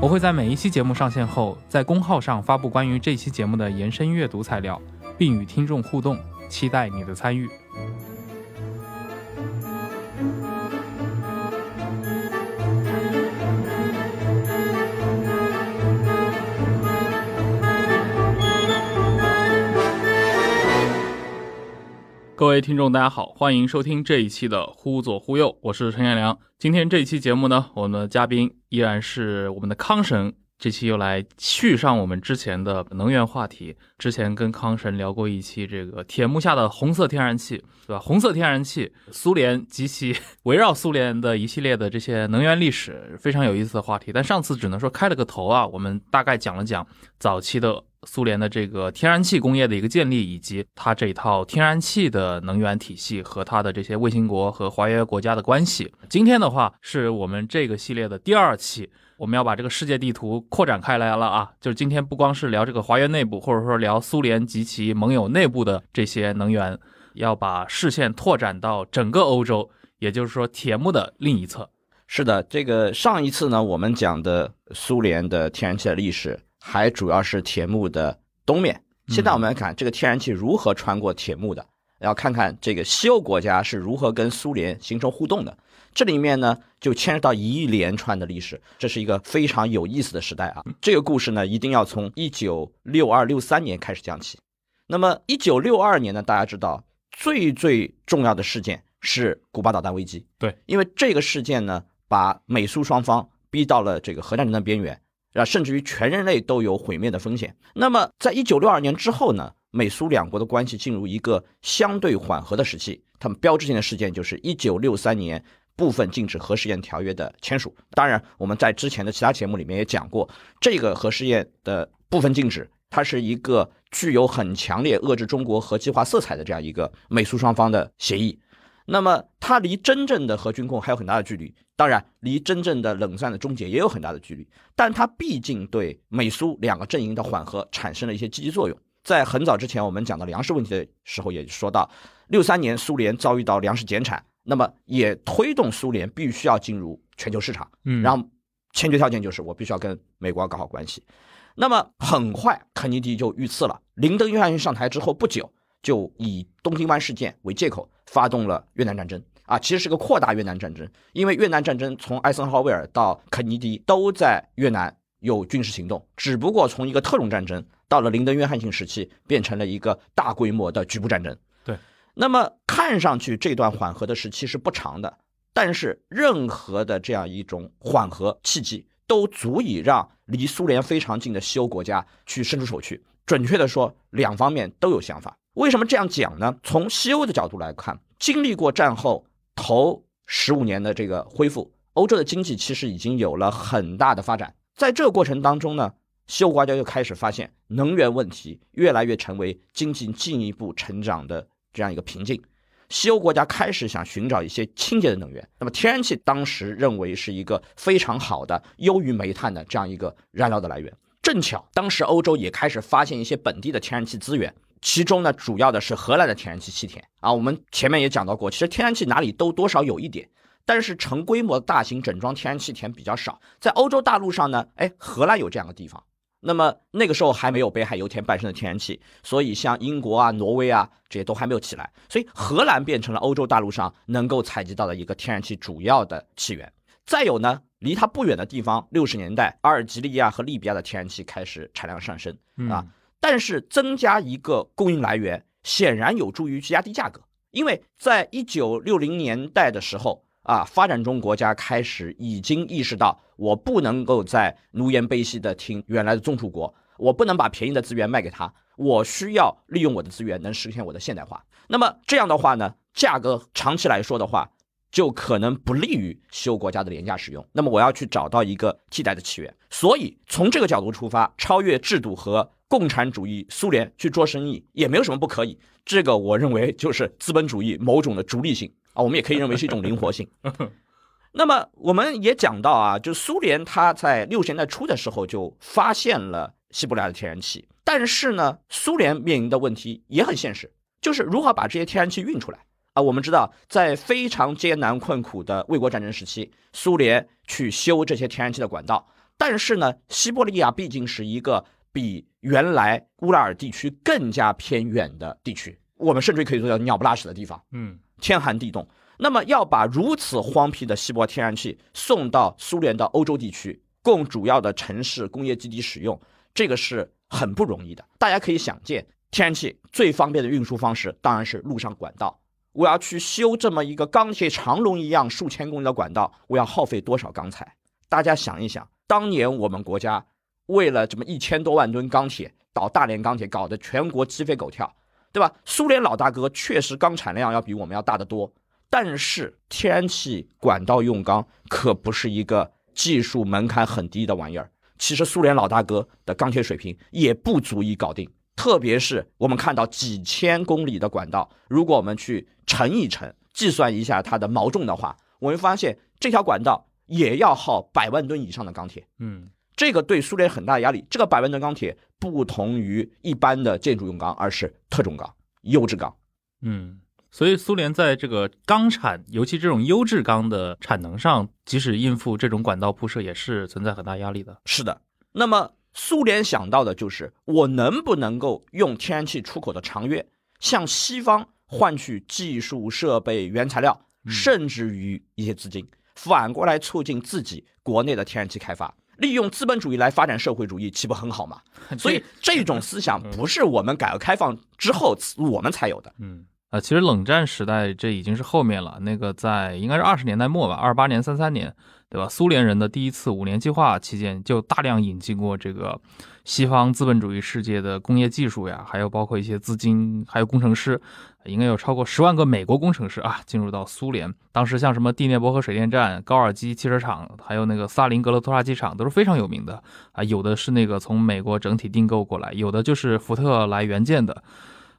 我会在每一期节目上线后，在公号上发布关于这期节目的延伸阅读材料，并与听众互动，期待你的参与。各位听众，大家好，欢迎收听这一期的《忽左忽右》，我是陈彦良。今天这一期节目呢，我们的嘉宾依然是我们的康神。这期又来续上我们之前的能源话题。之前跟康神聊过一期这个铁幕下的红色天然气，对吧？红色天然气，苏联及其围绕苏联的一系列的这些能源历史，非常有意思的话题。但上次只能说开了个头啊，我们大概讲了讲早期的苏联的这个天然气工业的一个建立，以及它这一套天然气的能源体系和它的这些卫星国和华约国家的关系。今天的话，是我们这个系列的第二期。我们要把这个世界地图扩展开来了啊！就是今天不光是聊这个华约内部，或者说聊苏联及其盟友内部的这些能源，要把视线拓展到整个欧洲，也就是说铁幕的另一侧。是的，这个上一次呢，我们讲的苏联的天然气的历史，还主要是铁幕的东面。现在我们来看这个天然气如何穿过铁幕的，要看看这个西欧国家是如何跟苏联形成互动的。这里面呢，就牵涉到一连串的历史，这是一个非常有意思的时代啊。这个故事呢，一定要从一九六二六三年开始讲起。那么一九六二年呢，大家知道最最重要的事件是古巴导弹危机。对，因为这个事件呢，把美苏双方逼到了这个核战争的边缘，啊，甚至于全人类都有毁灭的风险。那么在一九六二年之后呢，美苏两国的关系进入一个相对缓和的时期。他们标志性的事件就是一九六三年。部分禁止核试验条约的签署，当然我们在之前的其他节目里面也讲过，这个核试验的部分禁止，它是一个具有很强烈遏制中国核计划色彩的这样一个美苏双方的协议。那么它离真正的核军控还有很大的距离，当然离真正的冷战的终结也有很大的距离，但它毕竟对美苏两个阵营的缓和产生了一些积极作用。在很早之前我们讲到粮食问题的时候，也说到六三年苏联遭遇到粮食减产。那么也推动苏联必须要进入全球市场，嗯，然后先决条件就是我必须要跟美国搞好关系。那么很快，肯尼迪就遇刺了。林登·约翰逊上台之后不久，就以东京湾事件为借口发动了越南战争啊，其实是个扩大越南战争，因为越南战争从艾森豪威尔到肯尼迪都在越南有军事行动，只不过从一个特种战争到了林登·约翰逊时期，变成了一个大规模的局部战争。对那么看上去这段缓和的时期是不长的，但是任何的这样一种缓和契机都足以让离苏联非常近的西欧国家去伸出手去。准确的说，两方面都有想法。为什么这样讲呢？从西欧的角度来看，经历过战后头十五年的这个恢复，欧洲的经济其实已经有了很大的发展。在这个过程当中呢，西欧国家又开始发现能源问题越来越成为经济进一步成长的。这样一个瓶颈，西欧国家开始想寻找一些清洁的能源。那么天然气当时认为是一个非常好的、优于煤炭的这样一个燃料的来源。正巧当时欧洲也开始发现一些本地的天然气资源，其中呢主要的是荷兰的天然气气田啊。我们前面也讲到过，其实天然气哪里都多少有一点，但是成规模的大型整装天然气田比较少。在欧洲大陆上呢，哎，荷兰有这样的地方。那么那个时候还没有北海油田伴生的天然气，所以像英国啊、挪威啊这些都还没有起来，所以荷兰变成了欧洲大陆上能够采集到的一个天然气主要的气源。再有呢，离它不远的地方，六十年代阿尔及利亚和利比亚的天然气开始产量上升啊，但是增加一个供应来源显然有助于去压低价格，因为在一九六零年代的时候。啊，发展中国家开始已经意识到，我不能够在奴颜卑膝的听原来的宗主国，我不能把便宜的资源卖给他，我需要利用我的资源能实现我的现代化。那么这样的话呢，价格长期来说的话，就可能不利于西欧国家的廉价使用。那么我要去找到一个替代的起源。所以从这个角度出发，超越制度和共产主义苏联去做生意也没有什么不可以。这个我认为就是资本主义某种的逐利性啊，我们也可以认为是一种灵活性。那么我们也讲到啊，就苏联它在六十年代初的时候就发现了西伯利亚的天然气，但是呢，苏联面临的问题也很现实，就是如何把这些天然气运出来啊。我们知道，在非常艰难困苦的卫国战争时期，苏联去修这些天然气的管道，但是呢，西伯利亚毕竟是一个比原来乌拉尔地区更加偏远的地区，我们甚至可以说叫鸟不拉屎的地方，嗯，天寒地冻。那么要把如此荒僻的西伯天然气送到苏联的欧洲地区，供主要的城市工业基地使用，这个是很不容易的。大家可以想见，天然气最方便的运输方式当然是陆上管道。我要去修这么一个钢铁长龙一样数千公里的管道，我要耗费多少钢材？大家想一想，当年我们国家为了这么一千多万吨钢铁，搞大连钢铁，搞得全国鸡飞狗跳，对吧？苏联老大哥确实钢产量要比我们要大得多。但是天然气管道用钢可不是一个技术门槛很低的玩意儿。其实苏联老大哥的钢铁水平也不足以搞定，特别是我们看到几千公里的管道，如果我们去乘一乘，计算一下它的毛重的话，我们发现这条管道也要耗百万吨以上的钢铁。嗯，这个对苏联很大的压力。这个百万吨钢铁不同于一般的建筑用钢，而是特种钢、优质钢。嗯。所以，苏联在这个钢产，尤其这种优质钢的产能上，即使应付这种管道铺设，也是存在很大压力的。是的。那么，苏联想到的就是，我能不能够用天然气出口的长约，向西方换取技术、设备、原材料，甚至于一些资金，反过来促进自己国内的天然气开发，利用资本主义来发展社会主义，岂不很好吗？所以，这种思想不是我们改革开放之后我们才有的。嗯。啊，其实冷战时代这已经是后面了。那个在应该是二十年代末吧，二八年、三三年，对吧？苏联人的第一次五年计划期间，就大量引进过这个西方资本主义世界的工业技术呀，还有包括一些资金，还有工程师，应该有超过十万个美国工程师啊，进入到苏联。当时像什么第聂伯河水电站、高尔基汽车厂，还有那个萨林格勒拖拉机厂都是非常有名的啊。有的是那个从美国整体订购过来，有的就是福特来援建的。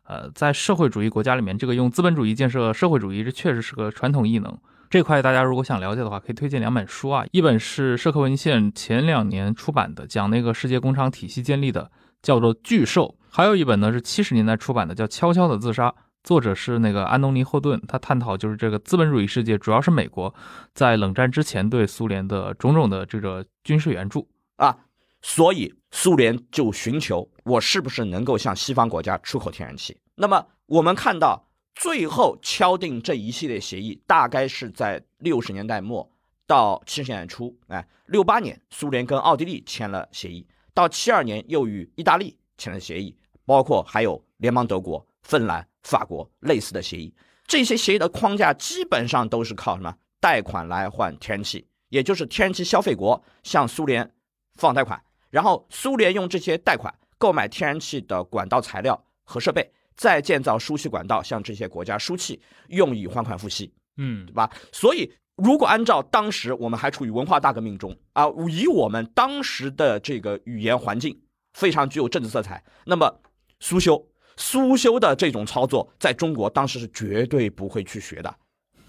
呃，在社会主义国家里面，这个用资本主义建设社会主义，这确实是个传统异能。这块大家如果想了解的话，可以推荐两本书啊，一本是社科文献前两年出版的，讲那个世界工厂体系建立的，叫做《巨兽》；还有一本呢是七十年代出版的，叫《悄悄的自杀》，作者是那个安东尼·霍顿，他探讨就是这个资本主义世界，主要是美国在冷战之前对苏联的种种的这个军事援助啊。所以苏联就寻求我是不是能够向西方国家出口天然气。那么我们看到最后敲定这一系列协议，大概是在六十年代末到七十年代初。哎，六八年苏联跟奥地利签了协议，到七二年又与意大利签了协议，包括还有联邦德国、芬兰、法国类似的协议。这些协议的框架基本上都是靠什么贷款来换天然气，也就是天然气消费国向苏联放贷款。然后苏联用这些贷款购买天然气的管道材料和设备，再建造输气管道向这些国家输气，用以还款付息，嗯，对吧？所以如果按照当时我们还处于文化大革命中啊，以我们当时的这个语言环境非常具有政治色彩，那么苏修苏修的这种操作，在中国当时是绝对不会去学的。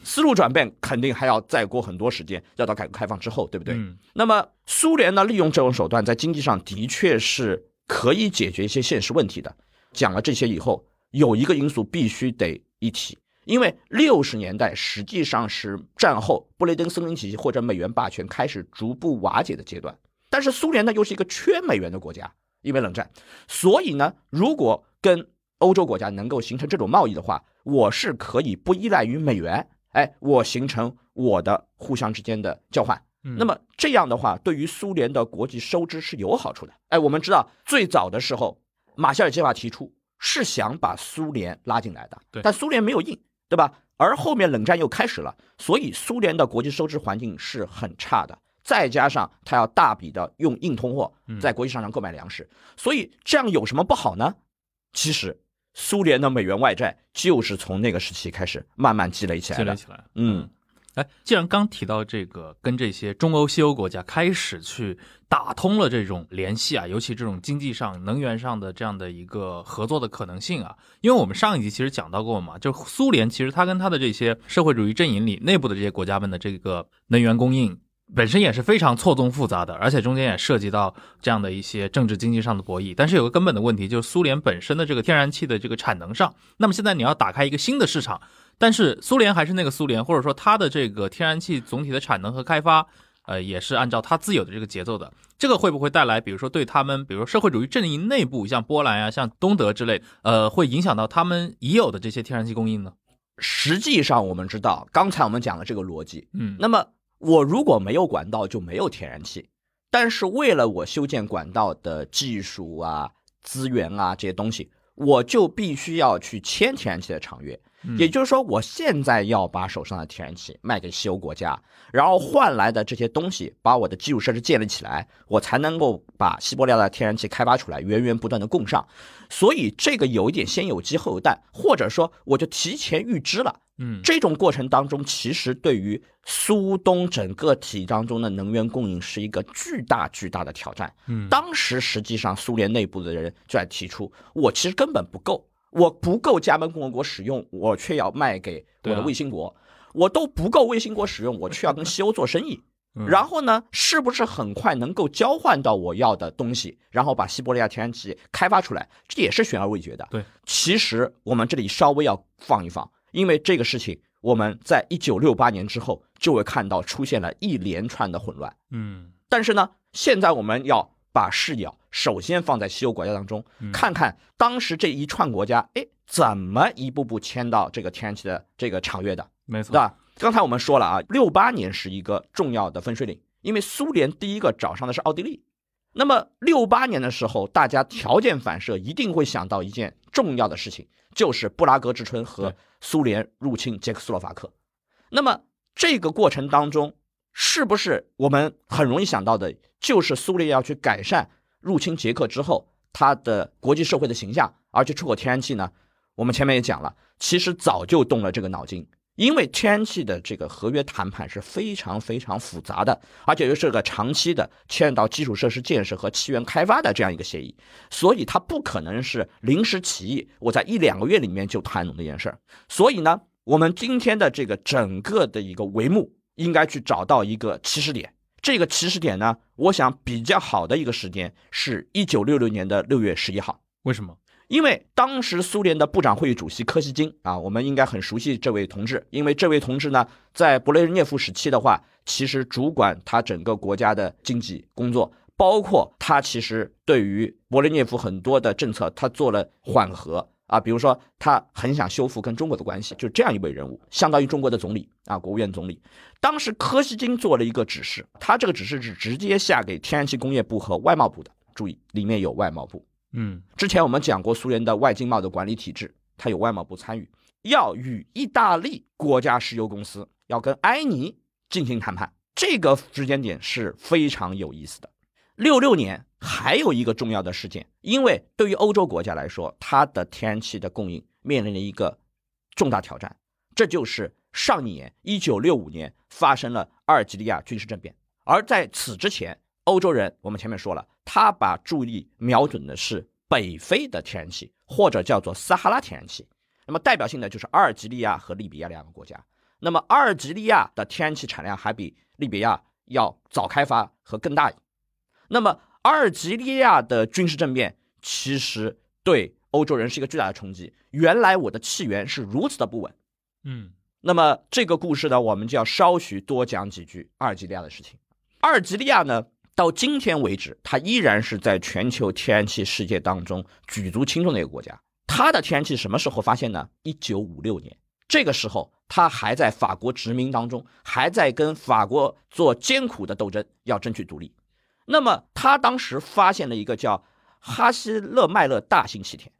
思路转变肯定还要再过很多时间，要到改革开放之后，对不对？嗯。那么苏联呢，利用这种手段，在经济上的确是可以解决一些现实问题的。讲了这些以后，有一个因素必须得一提，因为六十年代实际上是战后布雷登森林体系或者美元霸权开始逐步瓦解的阶段。但是苏联呢，又是一个缺美元的国家，因为冷战，所以呢，如果跟欧洲国家能够形成这种贸易的话，我是可以不依赖于美元。哎，我形成我的互相之间的交换，那么这样的话，对于苏联的国际收支是有好处的。哎，我们知道最早的时候，马歇尔计划提出是想把苏联拉进来的，但苏联没有应，对吧？而后面冷战又开始了，所以苏联的国际收支环境是很差的。再加上他要大笔的用硬通货在国际市场购买粮食，所以这样有什么不好呢？其实。苏联的美元外债就是从那个时期开始慢慢积累起来的。积累起来，嗯，哎，既然刚提到这个，跟这些中欧、西欧国家开始去打通了这种联系啊，尤其这种经济上、能源上的这样的一个合作的可能性啊，因为我们上一集其实讲到过嘛，就苏联其实它跟它的这些社会主义阵营里内部的这些国家们的这个能源供应。本身也是非常错综复杂的，而且中间也涉及到这样的一些政治经济上的博弈。但是有个根本的问题，就是苏联本身的这个天然气的这个产能上，那么现在你要打开一个新的市场，但是苏联还是那个苏联，或者说它的这个天然气总体的产能和开发，呃，也是按照它自有的这个节奏的。这个会不会带来，比如说对他们，比如说社会主义阵营内部，像波兰啊、像东德之类，呃，会影响到他们已有的这些天然气供应呢？实际上，我们知道，刚才我们讲的这个逻辑，嗯，那么。我如果没有管道，就没有天然气。但是为了我修建管道的技术啊、资源啊这些东西，我就必须要去签天然气的长约。也就是说，我现在要把手上的天然气卖给西欧国家，然后换来的这些东西，把我的基础设施建立起来，我才能够把西伯利亚的天然气开发出来，源源不断的供上。所以这个有一点先有鸡后有蛋，或者说我就提前预知了。嗯，这种过程当中，其实对于苏东整个体当中的能源供应是一个巨大巨大的挑战。嗯，当时实际上苏联内部的人就在提出，我其实根本不够。我不够加盟共和国使用，我却要卖给我的卫星国，我都不够卫星国使用，我却要跟西欧做生意。然后呢，是不是很快能够交换到我要的东西，然后把西伯利亚天然气开发出来？这也是悬而未决的。对，其实我们这里稍微要放一放，因为这个事情我们在一九六八年之后就会看到出现了一连串的混乱。嗯，但是呢，现在我们要。把视角首先放在西欧国家当中，看看当时这一串国家，哎，怎么一步步迁到这个天然气的这个场约的？没错，对吧？刚才我们说了啊，六八年是一个重要的分水岭，因为苏联第一个找上的是奥地利。那么六八年的时候，大家条件反射一定会想到一件重要的事情，就是布拉格之春和苏联入侵捷克斯洛伐克。那么这个过程当中，是不是我们很容易想到的，就是苏联要去改善入侵捷克之后它的国际社会的形象，而去出口天然气呢？我们前面也讲了，其实早就动了这个脑筋，因为天然气的这个合约谈判是非常非常复杂的，而且又是个长期的牵涉到基础设施建设和气源开发的这样一个协议，所以它不可能是临时起意，我在一两个月里面就谈拢这件事儿。所以呢，我们今天的这个整个的一个帷幕。应该去找到一个起始点，这个起始点呢，我想比较好的一个时间是一九六六年的六月十一号。为什么？因为当时苏联的部长会议主席柯西金啊，我们应该很熟悉这位同志，因为这位同志呢，在勃列日涅夫时期的话，其实主管他整个国家的经济工作，包括他其实对于勃列日涅夫很多的政策，他做了缓和。啊，比如说他很想修复跟中国的关系，就这样一位人物，相当于中国的总理啊，国务院总理。当时柯西金做了一个指示，他这个指示是直接下给天然气工业部和外贸部的。注意，里面有外贸部。嗯，之前我们讲过苏联的外经贸的管理体制，它有外贸部参与，要与意大利国家石油公司要跟埃尼进行谈判。这个时间点是非常有意思的。六六年。还有一个重要的事件，因为对于欧洲国家来说，它的天然气的供应面临了一个重大挑战，这就是上一年一九六五年发生了阿尔及利亚军事政变。而在此之前，欧洲人我们前面说了，他把注意瞄准的是北非的天然气，或者叫做撒哈拉天然气。那么代表性的就是阿尔及利亚和利比亚两个国家。那么阿尔及利亚的天然气产量还比利比亚要早开发和更大。那么阿尔及利亚的军事政变其实对欧洲人是一个巨大的冲击。原来我的气源是如此的不稳，嗯，那么这个故事呢，我们就要稍许多讲几句阿尔及利亚的事情。阿尔及利亚呢，到今天为止，它依然是在全球天然气世界当中举足轻重的一个国家。它的天然气什么时候发现呢？一九五六年，这个时候它还在法国殖民当中，还在跟法国做艰苦的斗争，要争取独立。那么他当时发现了一个叫哈希勒麦勒大型气田，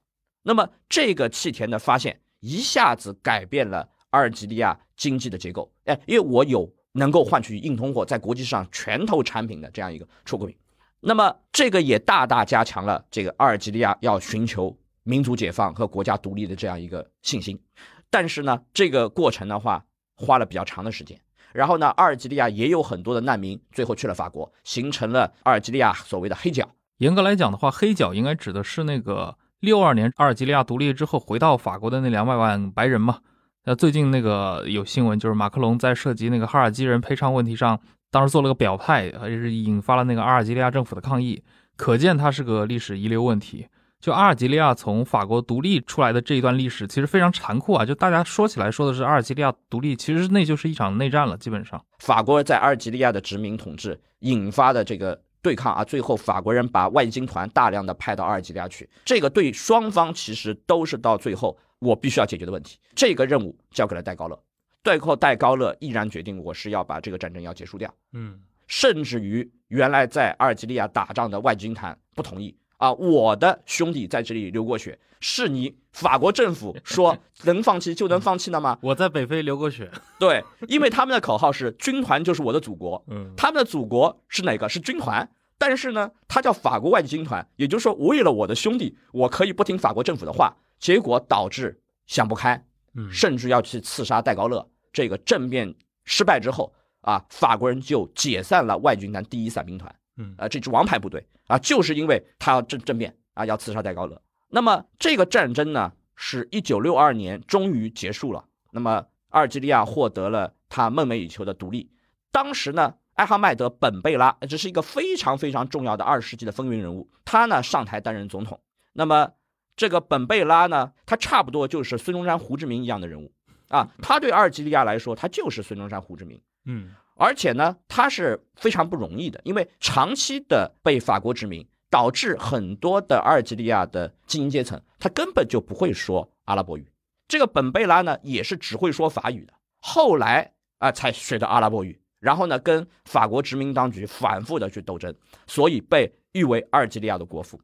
那么这个气田的发现一下子改变了阿尔及利亚经济的结构。哎，因为我有能够换取硬通货，在国际上拳头产品的这样一个出口品，那么这个也大大加强了这个阿尔及利亚要寻求民族解放和国家独立的这样一个信心。但是呢，这个过程的话花了比较长的时间。然后呢，阿尔及利亚也有很多的难民，最后去了法国，形成了阿尔及利亚所谓的黑角。严格来讲的话，黑角应该指的是那个六二年阿尔及利亚独立之后回到法国的那两百万白人嘛。那最近那个有新闻，就是马克龙在涉及那个哈尔基人赔偿问题上，当时做了个表态，也是引发了那个阿尔及利亚政府的抗议。可见它是个历史遗留问题。就阿尔及利亚从法国独立出来的这一段历史，其实非常残酷啊！就大家说起来说的是阿尔及利亚独立，其实那就是一场内战了。基本上，法国在阿尔及利亚的殖民统治引发的这个对抗啊，最后法国人把外籍军团大量的派到阿尔及利亚去，这个对双方其实都是到最后我必须要解决的问题。这个任务交给了戴高乐，最后戴高乐毅然决定，我是要把这个战争要结束掉。嗯，甚至于原来在阿尔及利亚打仗的外籍军团不同意。啊，我的兄弟在这里流过血，是你法国政府说 能放弃就能放弃的吗？我在北非流过血，对，因为他们的口号是军团就是我的祖国，嗯，他们的祖国是哪个？是军团，但是呢，他叫法国外籍军团，也就是说，为了我的兄弟，我可以不听法国政府的话，结果导致想不开，嗯，甚至要去刺杀戴高乐。这个政变失败之后啊，法国人就解散了外军团第一伞兵团。嗯啊，这支王牌部队啊，就是因为他要政政变啊，要刺杀戴高乐。那么这个战争呢，是一九六二年终于结束了。那么阿尔及利亚获得了他梦寐以求的独立。当时呢，艾哈迈德·本贝拉这是一个非常非常重要的二十世纪的风云人物，他呢上台担任总统。那么这个本贝拉呢，他差不多就是孙中山、胡志明一样的人物啊，他对阿尔及利亚来说，他就是孙中山、胡志明。嗯。而且呢，他是非常不容易的，因为长期的被法国殖民，导致很多的阿尔及利亚的精英阶层，他根本就不会说阿拉伯语。这个本贝拉呢，也是只会说法语的，后来啊才学的阿拉伯语，然后呢，跟法国殖民当局反复的去斗争，所以被誉为阿尔及利亚的国父。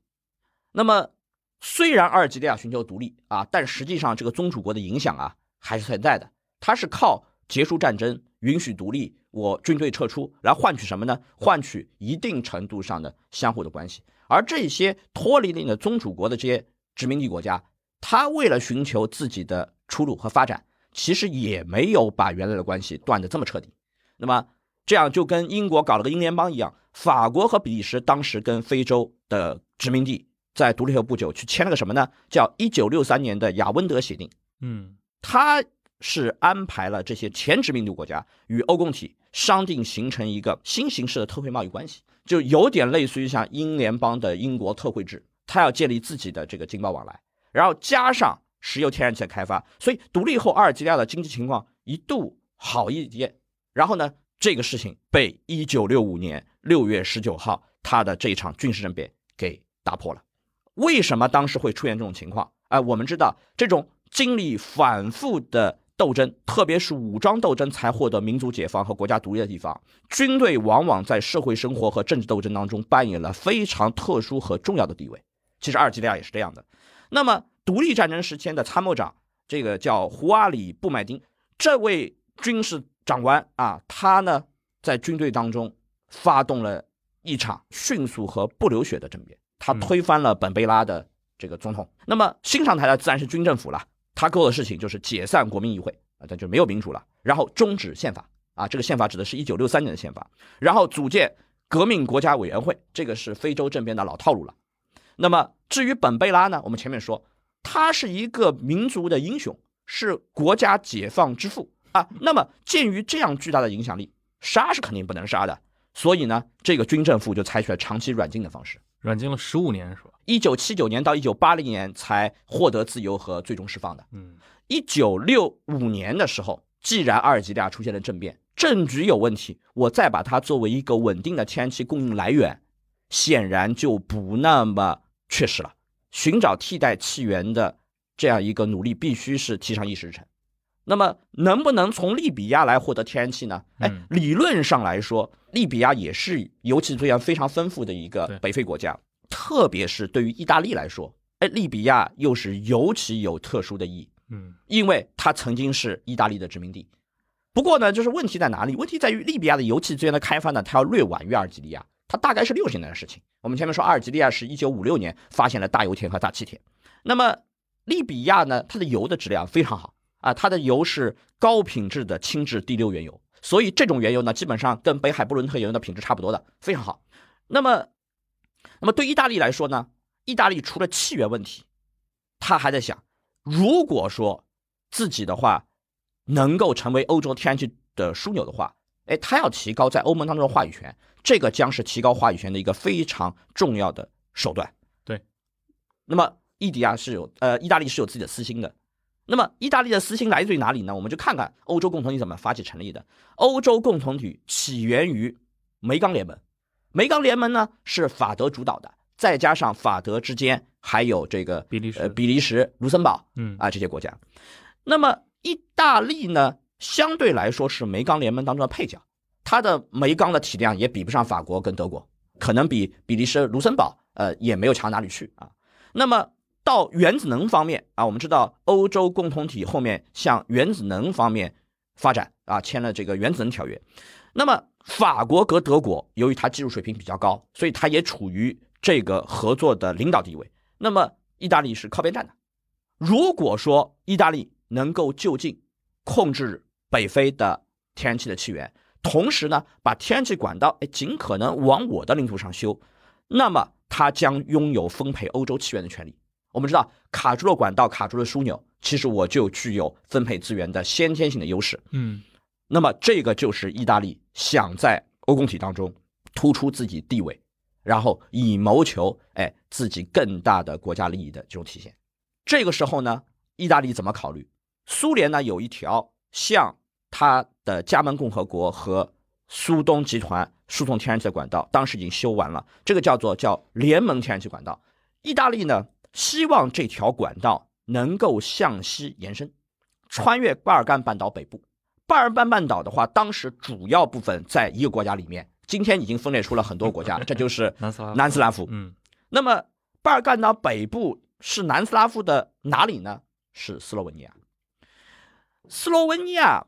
那么，虽然阿尔及利亚寻求独立啊，但实际上这个宗主国的影响啊还是存在的，它是靠结束战争。允许独立，我军队撤出来换取什么呢？换取一定程度上的相互的关系。而这些脱离了你的宗主国的这些殖民地国家，他为了寻求自己的出路和发展，其实也没有把原来的关系断得这么彻底。那么这样就跟英国搞了个英联邦一样，法国和比利时当时跟非洲的殖民地在独立后不久去签了个什么呢？叫一九六三年的雅温德协定。嗯，他。是安排了这些前殖民地国家与欧共体商定形成一个新形式的特惠贸易关系，就有点类似于像英联邦的英国特惠制，它要建立自己的这个经贸往来，然后加上石油天然气的开发，所以独立后阿尔及利亚的经济情况一度好一点。然后呢，这个事情被一九六五年六月十九号他的这一场军事政变给打破了。为什么当时会出现这种情况？哎，我们知道这种经历反复的。斗争，特别是武装斗争，才获得民族解放和国家独立的地方，军队往往在社会生活和政治斗争当中扮演了非常特殊和重要的地位。其实阿尔及利亚也是这样的。那么，独立战争时期的参谋长，这个叫胡阿里布麦丁，这位军事长官啊，他呢在军队当中发动了一场迅速和不流血的政变，他推翻了本贝拉的这个总统。那么新上台的自然是军政府了。他做的事情就是解散国民议会啊，那就没有民主了。然后终止宪法啊，这个宪法指的是一九六三年的宪法。然后组建革命国家委员会，这个是非洲政变的老套路了。那么至于本贝拉呢，我们前面说他是一个民族的英雄，是国家解放之父啊。那么鉴于这样巨大的影响力，杀是肯定不能杀的，所以呢，这个军政府就采取了长期软禁的方式。软禁了十五年是吧？一九七九年到一九八零年才获得自由和最终释放的。嗯，一九六五年的时候，既然阿尔及利亚出现了政变，政局有问题，我再把它作为一个稳定的天然气供应来源，显然就不那么确实了。寻找替代气源的这样一个努力，必须是提上议事日程。那么，能不能从利比亚来获得天然气呢？哎，理论上来说，利比亚也是油气资源非常丰富的一个北非国家，特别是对于意大利来说，哎，利比亚又是尤其有特殊的意义。嗯，因为它曾经是意大利的殖民地。不过呢，就是问题在哪里？问题在于利比亚的油气资源的开发呢，它要略晚于阿尔及利亚，它大概是六十年代的事情。我们前面说阿尔及利亚是一九五六年发现了大油田和大气田，那么利比亚呢，它的油的质量非常好。啊，它的油是高品质的轻质第六原油，所以这种原油呢，基本上跟北海布伦特原油的品质差不多的，非常好。那么，那么对意大利来说呢，意大利除了气源问题，他还在想，如果说自己的话能够成为欧洲天然气的枢纽的话，哎，他要提高在欧盟当中的话语权，这个将是提高话语权的一个非常重要的手段。对，那么意迪亚是有呃，意大利是有自己的私心的。那么意大利的私心来自于哪里呢？我们就看看欧洲共同体怎么发起成立的。欧洲共同体起源于煤钢联盟，煤钢联盟呢是法德主导的，再加上法德之间还有这个比利时呃比利时、卢森堡嗯啊这些国家。那么意大利呢，相对来说是煤钢联盟当中的配角，它的煤钢的体量也比不上法国跟德国，可能比比利时、卢森堡呃也没有强哪里去啊。那么到原子能方面啊，我们知道欧洲共同体后面向原子能方面发展啊，签了这个原子能条约。那么法国和德国由于它技术水平比较高，所以它也处于这个合作的领导地位。那么意大利是靠边站的。如果说意大利能够就近控制北非的天然气的气源，同时呢把天然气管道哎尽可能往我的领土上修，那么它将拥有分配欧洲气源的权利。我们知道卡住了管道，卡住了枢纽，其实我就具有分配资源的先天性的优势。嗯那么这个就是意大利想在欧共体当中突出自己地位，然后以谋求哎自己更大的国家利益的这种体现。这个时候呢，意大利怎么考虑？苏联呢有一条向它的加盟共和国和苏东集团输送天然气的管道，当时已经修完了，这个叫做叫联盟天然气管道。意大利呢希望这条管道能够向西延伸，穿越巴尔干半岛北部。巴尔干半岛的话，当时主要部分在一个国家里面，今天已经分裂出了很多国家，这就是南斯拉夫南斯拉夫。嗯那么巴尔干岛北部是南斯拉夫的哪里呢？是斯洛文尼亚。斯洛文尼亚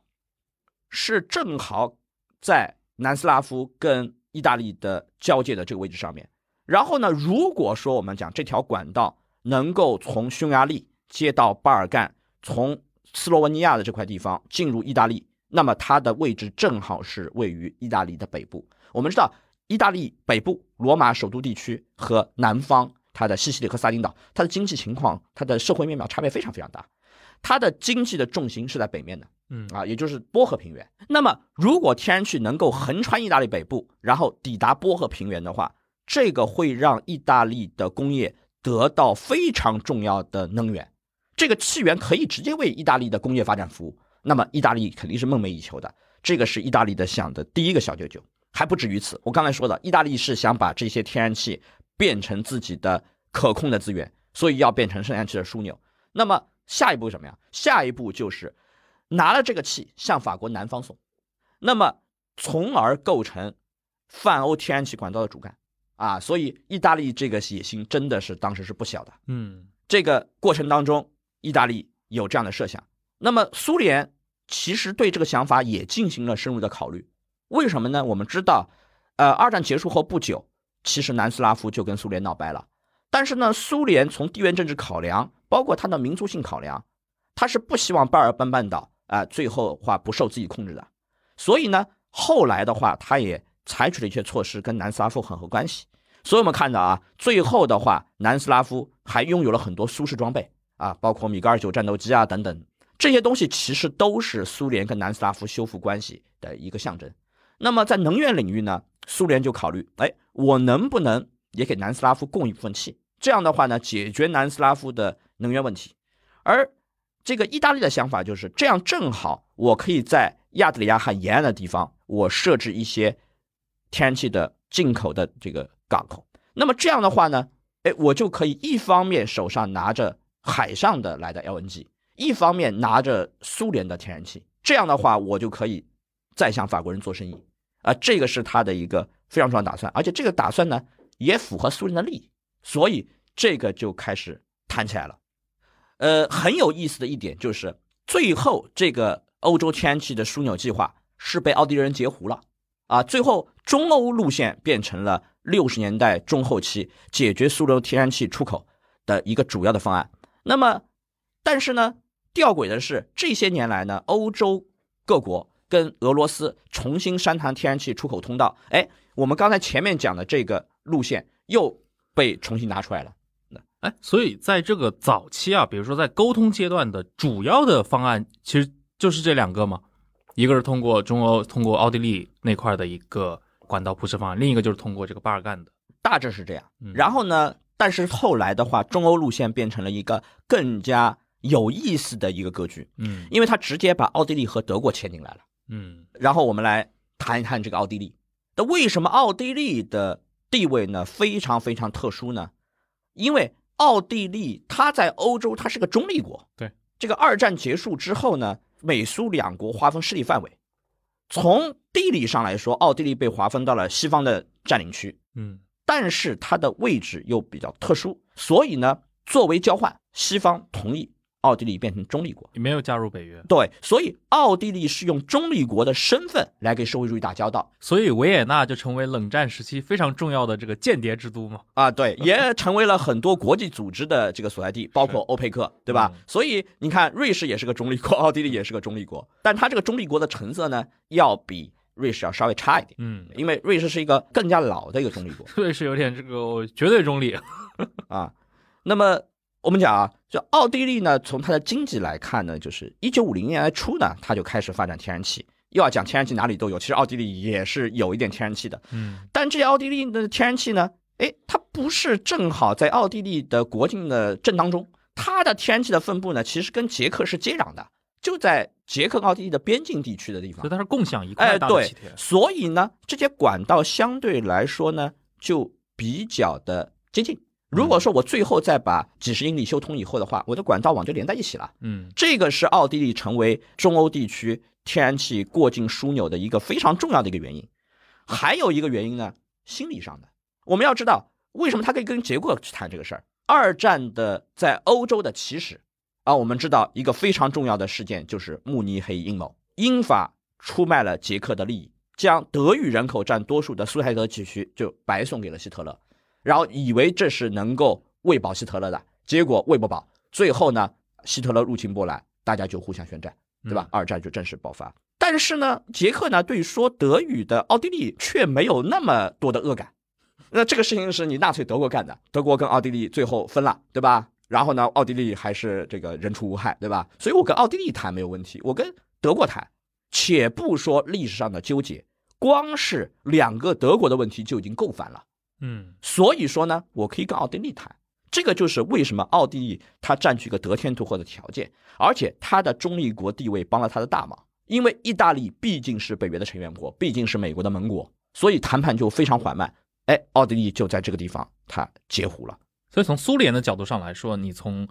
是正好在南斯拉夫跟意大利的交界的这个位置上面。然后呢，如果说我们讲这条管道能够从匈牙利接到巴尔干，从斯洛文尼亚的这块地方进入意大利，那么它的位置正好是位于意大利的北部。我们知道，意大利北部罗马首都地区和南方它的西西里和萨丁岛，它的经济情况、它的社会面貌差别非常非常大。它的经济的重心是在北面的，嗯啊，也就是波河平原。那么，如果天然气能够横穿意大利北部，然后抵达波河平原的话，这个会让意大利的工业得到非常重要的能源。这个气源可以直接为意大利的工业发展服务。那么，意大利肯定是梦寐以求的。这个是意大利的想的第一个小九九，还不止于此。我刚才说的，意大利是想把这些天然气变成自己的可控的资源，所以要变成天然气的枢纽。那么下一步什么呀？下一步就是拿了这个气向法国南方送，那么从而构成泛欧天然气管道的主干啊。所以意大利这个野心真的是当时是不小的。嗯这个过程当中，意大利有这样的设想。那么苏联其实对这个想法也进行了深入的考虑。为什么呢？我们知道，呃，二战结束后不久，其实南斯拉夫就跟苏联闹掰了。但是呢，苏联从地缘政治考量，包括它的民族性考量，它是不希望巴尔干半岛啊、最后话不受自己控制的。所以呢，后来的话，他也采取了一些措施跟南斯拉夫缓和关系。所以我们看到啊，最后的话，南斯拉夫还拥有了很多苏式装备啊，包括米格二九战斗机啊等等，这些东西其实都是苏联跟南斯拉夫修复关系的一个象征。那么在能源领域呢，苏联就考虑，哎，我能不能也给南斯拉夫供一部分气？这样的话呢，解决南斯拉夫的能源问题。而这个意大利的想法就是，这样正好我可以在亚得里亚海沿岸的地方，我设置一些天然气的进口的这个港口。那么这样的话呢，哎，我就可以一方面手上拿着海上的来的 LNG，一方面拿着苏联的天然气。这样的话，我就可以再向法国人做生意啊、这个是他的一个非常重要的打算，而且这个打算呢，也符合苏联的利益，所以这个就开始谈起来了。呃，很有意思的一点就是，最后这个欧洲天然气的枢纽计划是被奥地利人截胡了啊！最后中欧路线变成了六十年代中后期解决苏流天然气出口的一个主要的方案。那么，但是呢，吊诡的是，这些年来呢，欧洲各国跟俄罗斯重新商谈天然气出口通道。哎，我们刚才前面讲的这个路线又被重新拿出来了。哎，所以在这个早期啊，比如说在沟通阶段的主要的方案，其实就是这两个嘛，一个是通过中欧通过奥地利那块的一个管道铺设方案，另一个就是通过这个巴尔干的，大致是这样。嗯然后呢，但是后来的话，中欧路线变成了一个更加有意思的一个格局，嗯因为它直接把奥地利和德国牵进来了。嗯然后我们来谈一谈这个奥地利。那为什么奥地利的地位呢非常非常特殊呢？因为奥地利它在欧洲它是个中立国。对，这个二战结束之后呢，美苏两国划分势力范围，从地理上来说，奥地利被划分到了西方的占领区，嗯但是它的位置又比较特殊，所以呢，作为交换，西方同意奥地利变成中立国。也没有加入北约，对，所以奥地利是用中立国的身份来给社会主义打交道所以维也纳就成为冷战时期非常重要的这个间谍之都嘛。啊，对，也成为了很多国际组织的这个所在地，包括欧佩克，对吧？嗯所以你看，瑞士也是个中立国，奥地利也是个中立国，但它这个中立国的成色呢，要比瑞士要稍微差一点，嗯，因为瑞士是一个更加老的一个中立国 瑞士有点这个绝对中立。啊。那么我们讲啊，就奥地利呢，从它的经济来看呢，就是一九五零年代初呢，它就开始发展天然气。又要讲天然气哪里都有，其实奥地利也是有一点天然气的。嗯但这些奥地利的天然气呢，哎，它不是正好在奥地利的国境的正当中，它的天然气的分布呢，其实跟捷克是接壤的，就在捷克奥地利的边境地区的地方。所以它是共享一哎，块大气田。，所以呢，这些管道相对来说呢，就比较的接近。如果说我最后再把几十英里修通以后的话，我的管道网就连在一起了。嗯这个是奥地利成为中欧地区天然气过境枢纽的一个非常重要的一个原因。还有一个原因呢，心理上的。我们要知道为什么他可以跟捷克去谈这个事儿。二战的在欧洲的起始啊，我们知道一个非常重要的事件就是慕尼黑阴谋，英法出卖了捷克的利益，将德语人口占多数的苏台德地区就白送给了希特勒，然后以为这是能够喂饱希特勒的，结果喂不饱，最后呢，希特勒入侵波兰，大家就互相宣战，对吧？二战就正式爆发。但是呢，捷克呢对说德语的奥地利却没有那么多的恶感。那这个事情是你纳粹德国干的，德国跟奥地利最后分了，对吧？然后呢，奥地利还是这个人畜无害，对吧？所以我跟奥地利谈没有问题，我跟德国谈，且不说历史上的纠结，光是两个德国的问题就已经够烦了。嗯所以说呢，我可以跟奥地利谈，这个就是为什么奥地利它占据一个得天独厚的条件，而且它的中立国地位帮了它的大忙。因为意大利毕竟是北约的成员国，毕竟是美国的盟国，所以谈判就非常缓慢。哎，奥地利就在这个地方它截胡了。所以从苏联的角度上来说，你从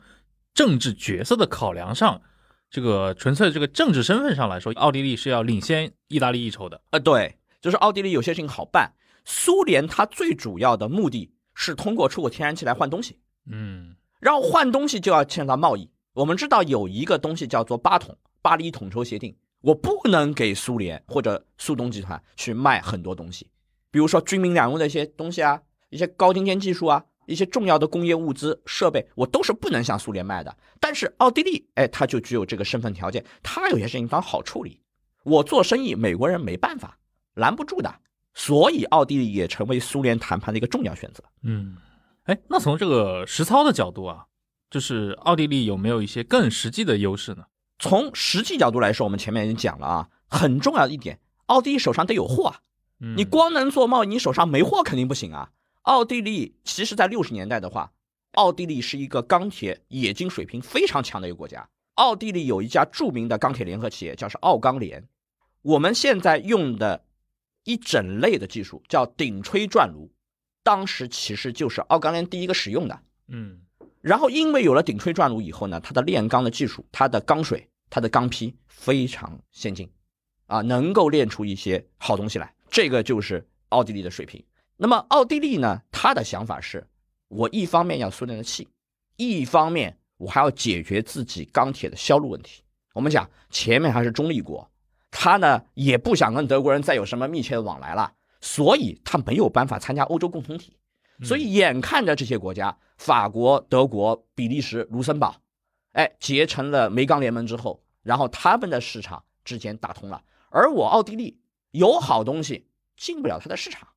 政治角色的考量上，这个纯粹这个政治身份上来说，奥地利是要领先意大利一筹的。呃，对，就是奥地利有些事情好办，苏联它最主要的目的是通过出口天然气来换东西，嗯然后换东西就要牵扯到贸易。我们知道有一个东西叫做巴统巴黎统筹协定，我不能给苏联或者苏东集团去卖很多东西，比如说军民两用的一些东西啊，一些高精尖技术啊，一些重要的工业物资设备，我都是不能向苏联卖的。但是奥地利，哎，它就具有这个身份条件，它有些事情当好处理。我做生意，美国人没办法拦不住的，所以奥地利也成为苏联谈判的一个重要选择。嗯，哎，那从这个实操的角度啊，就是奥地利有没有一些更实际的优势呢？从实际角度来说，我们前面已经讲了啊，很重要的一点，奥地利手上得有货啊。嗯你光能做贸易，你手上没货肯定不行啊。奥地利其实，在六十年代的话，奥地利是一个钢铁冶金水平非常强的一个国家。奥地利有一家著名的钢铁联合企业，叫是奥钢联。我们现在用的一整类的技术叫顶吹转炉，当时其实就是奥钢联第一个使用的。嗯然后因为有了顶吹转炉以后呢，它的炼钢的技术、它的钢水、它的钢坯非常先进，啊，能够炼出一些好东西来。这个就是奥地利的水平。那么奥地利呢，他的想法是，我一方面要苏联的气，一方面我还要解决自己钢铁的销路问题。我们讲前面还是中立国，他呢也不想跟德国人再有什么密切的往来了，所以他没有办法参加欧洲共同体。所以眼看着这些国家，法国、德国、比利时、卢森堡，哎，结成了煤钢联盟之后，然后他们的市场之间打通了，而我奥地利有好东西进不了他的市场，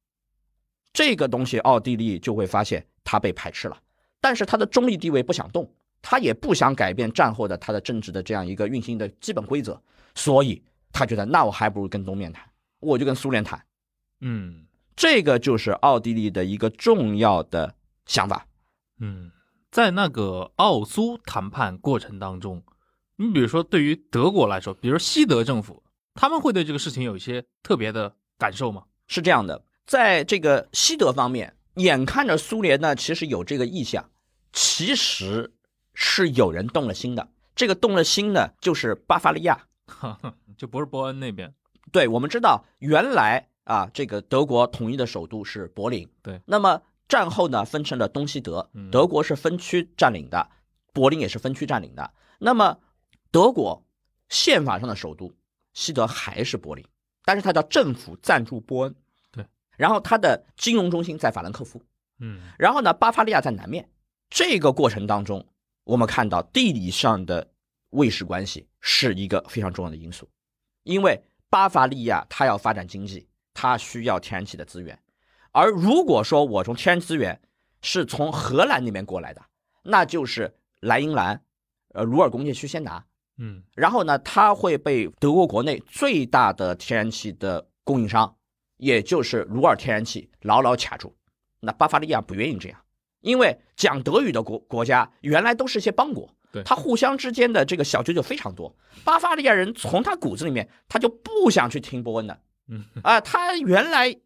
这个东西奥地利就会发现它被排斥了，但是它的中立地位不想动，他也不想改变战后的他的政治的这样一个运行的基本规则，所以他觉得那我还不如跟东面谈，我就跟苏联谈，嗯。这个就是奥地利的一个重要的想法。嗯，在那个奥苏谈判过程当中，你比如说对于德国来说，比如西德政府，他们会对这个事情有一些特别的感受吗？是这样的，在这个西德方面，眼看着苏联呢，其实有这个意向，其实是有人动了心的。这个动了心呢，就是巴伐利亚。就不是波恩那边，对我们知道，原来啊，这个德国统一的首都是柏林。对，那么战后呢，分成了东西德，嗯德国是分区占领的，柏林也是分区占领的。那么德国宪法上的首都西德还是柏林，但是它叫政府暂驻波恩。对，然后它的金融中心在法兰克福。嗯。然后呢，巴伐利亚在南面。这个过程当中，我们看到地理上的卫士关系是一个非常重要的因素，因为巴伐利亚它要发展经济，它需要天然气的资源，而如果说我从天然资源是从荷兰那边过来的，那就是莱茵兰，呃，鲁尔工业区先拿，嗯。然后呢，它会被德国国内最大的天然气的供应商，也就是鲁尔天然气牢牢卡住。那巴伐利亚不愿意这样，因为讲德语的国国家原来都是一些邦国，对它互相之间的这个小九九非常多。巴伐利亚人从他骨子里面，他就不想去听波恩的，嗯啊、他原来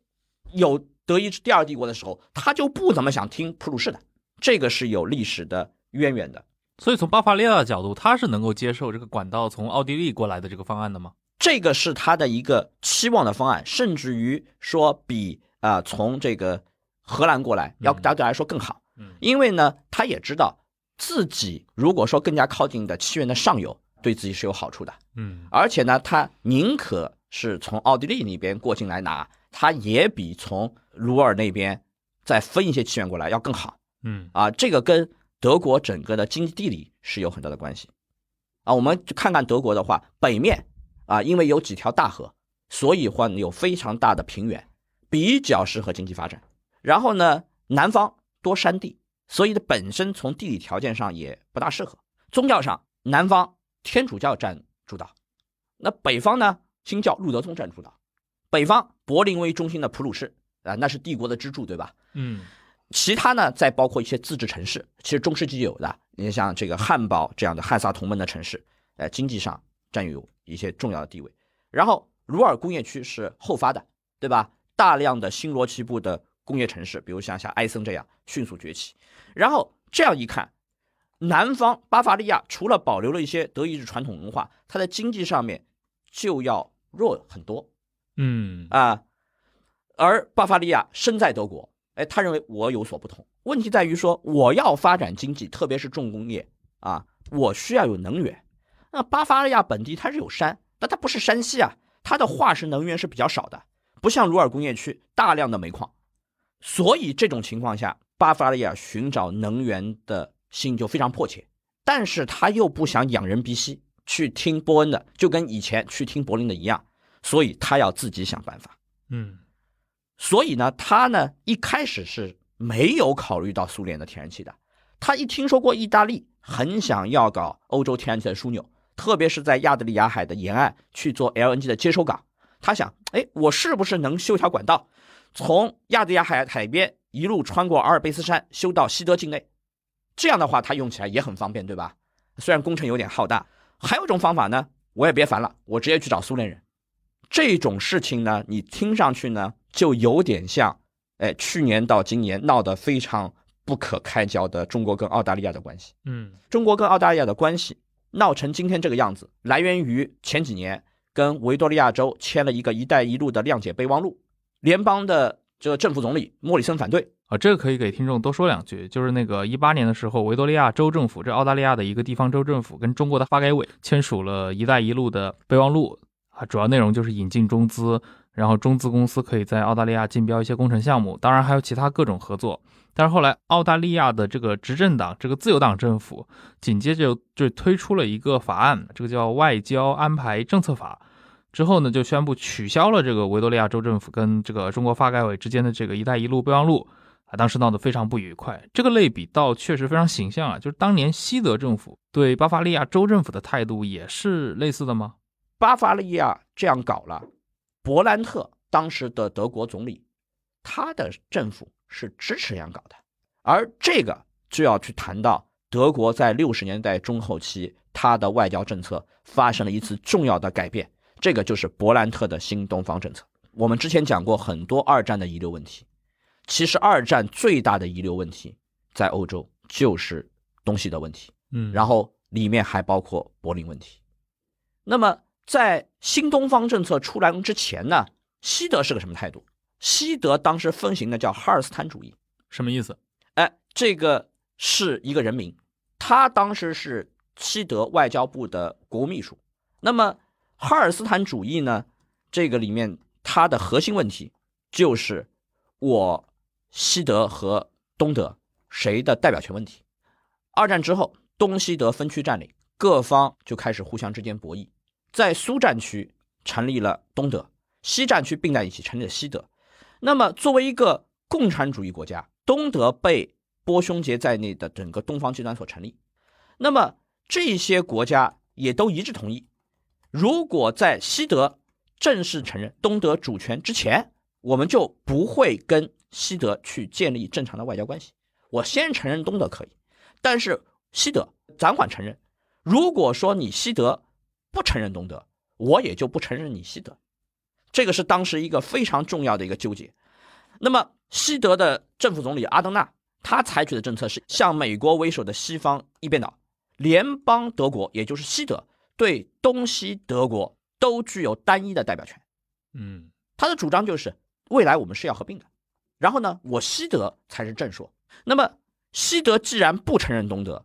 有德意志第二帝国的时候，他就不怎么想听普鲁士的，这个是有历史的渊源的。所以从巴伐利亚的角度，他是能够接受这个管道从奥地利过来的这个方案的吗？这个是他的一个期望的方案，甚至于说比啊、呃从这个荷兰过来要嗯。相对来说更好，嗯。因为呢，他也知道自己如果说更加靠近的七元的上游，对自己是有好处的，嗯。而且呢，他宁可是从奥地利那边过境来拿，他也比从鲁尔那边再分一些气源过来要更好。嗯。啊，这个跟德国整个的经济地理是有很大的关系。啊，我们就看看德国的话，北面啊，因为有几条大河，所以话有非常大的平原，比较适合经济发展。然后呢，南方多山地，所以呢本身从地理条件上也不大适合。宗教上，南方天主教占主导，那北方呢，新教路德宗占主导。北方柏林为中心的普鲁士啊，那是帝国的支柱，对吧？嗯其他呢，再包括一些自治城市，其实中世纪有的，你像这个汉堡这样的汉萨同盟的城市，呃，经济上占有一些重要的地位。然后鲁尔工业区是后发的，对吧？大量的新罗西部的工业城市，比如像像埃森这样迅速崛起。然后这样一看，南方巴伐利亚除了保留了一些德意志传统文化，它的经济上面就要弱很多。嗯啊，而巴伐利亚身在德国，哎，他认为我有所不同。问题在于说，我要发展经济，特别是重工业啊，我需要有能源。那巴伐利亚本地它是有山，但它不是山西啊，它的化石能源是比较少的，不像鲁尔工业区大量的煤矿。所以这种情况下，巴伐利亚寻找能源的心就非常迫切，但是他又不想仰人鼻息去听波恩的，就跟以前去听柏林的一样，所以他要自己想办法。嗯所以呢，他呢一开始是没有考虑到苏联的天然气的。他一听说过意大利很想要搞欧洲天然气的枢纽，特别是在亚得里亚海的沿岸去做 LNG 的接收港，他想，哎，我是不是能修条管道，从亚得里亚海海边一路穿过阿尔卑斯山，修到西德境内？这样的话，它用起来也很方便，对吧？虽然工程有点浩大。还有一种方法呢，我也别烦了，我直接去找苏联人。这种事情呢，你听上去呢，就有点像，哎，去年到今年闹得非常不可开交的中国跟澳大利亚的关系。嗯中国跟澳大利亚的关系闹成今天这个样子，来源于前几年跟维多利亚州签了一个“一带一路”的谅解备忘录，联邦的这个政府总理莫里森反对。啊，这个可以给听众多说两句，就是那个一八年的时候，维多利亚州政府，这澳大利亚的一个地方州政府跟中国的发改委签署了一带一路的备忘录啊，主要内容就是引进中资，然后中资公司可以在澳大利亚竞标一些工程项目，当然还有其他各种合作。但是后来澳大利亚的这个执政党，这个自由党政府紧接着就推出了一个法案，这个叫《外交安排政策法》。之后呢，就宣布取消了这个维多利亚州政府跟这个中国发改委之间的这个“一带一路”备忘录啊，当时闹得非常不愉快。这个类比倒确实非常形象啊，就是当年西德政府对巴伐利亚州政府的态度也是类似的吗？巴伐利亚这样搞了，伯兰特当时的德国总理，他的政府是支持这样搞的，而这个就要去谈到德国在六十年代中后期，它的外交政策发生了一次重要的改变。这个就是勃兰特的新东方政策。我们之前讲过很多二战的遗留问题，其实二战最大的遗留问题在欧洲就是东西的问题，嗯，然后里面还包括柏林问题。那么在新东方政策出来之前呢，西德是个什么态度？西德当时奉行的叫哈尔斯坦主义，什么意思？哎，这个是一个人名，他当时是西德外交部的国务秘书。那么哈尔斯坦主义呢？这个里面它的核心问题就是我西德和东德谁的代表权问题。二战之后，东西德分区占领，各方就开始互相之间博弈。在苏战区成立了东德，西战区并在一起成立了西德。那么，作为一个共产主义国家，东德被波匈节在内的整个东方集团所成立。那么，这些国家也都一致同意。如果在西德正式承认东德主权之前，我们就不会跟西德去建立正常的外交关系。我先承认东德可以，但是西德暂缓承认。如果说你西德不承认东德，我也就不承认你西德。这个是当时一个非常重要的一个纠结。那么西德的政府总理阿登纳，他采取的政策是向美国为首的西方一边倒，联邦德国也就是西德。对东西德国都具有单一的代表权，嗯，他的主张就是未来我们是要合并的，然后呢，我西德才是正说。那么西德既然不承认东德，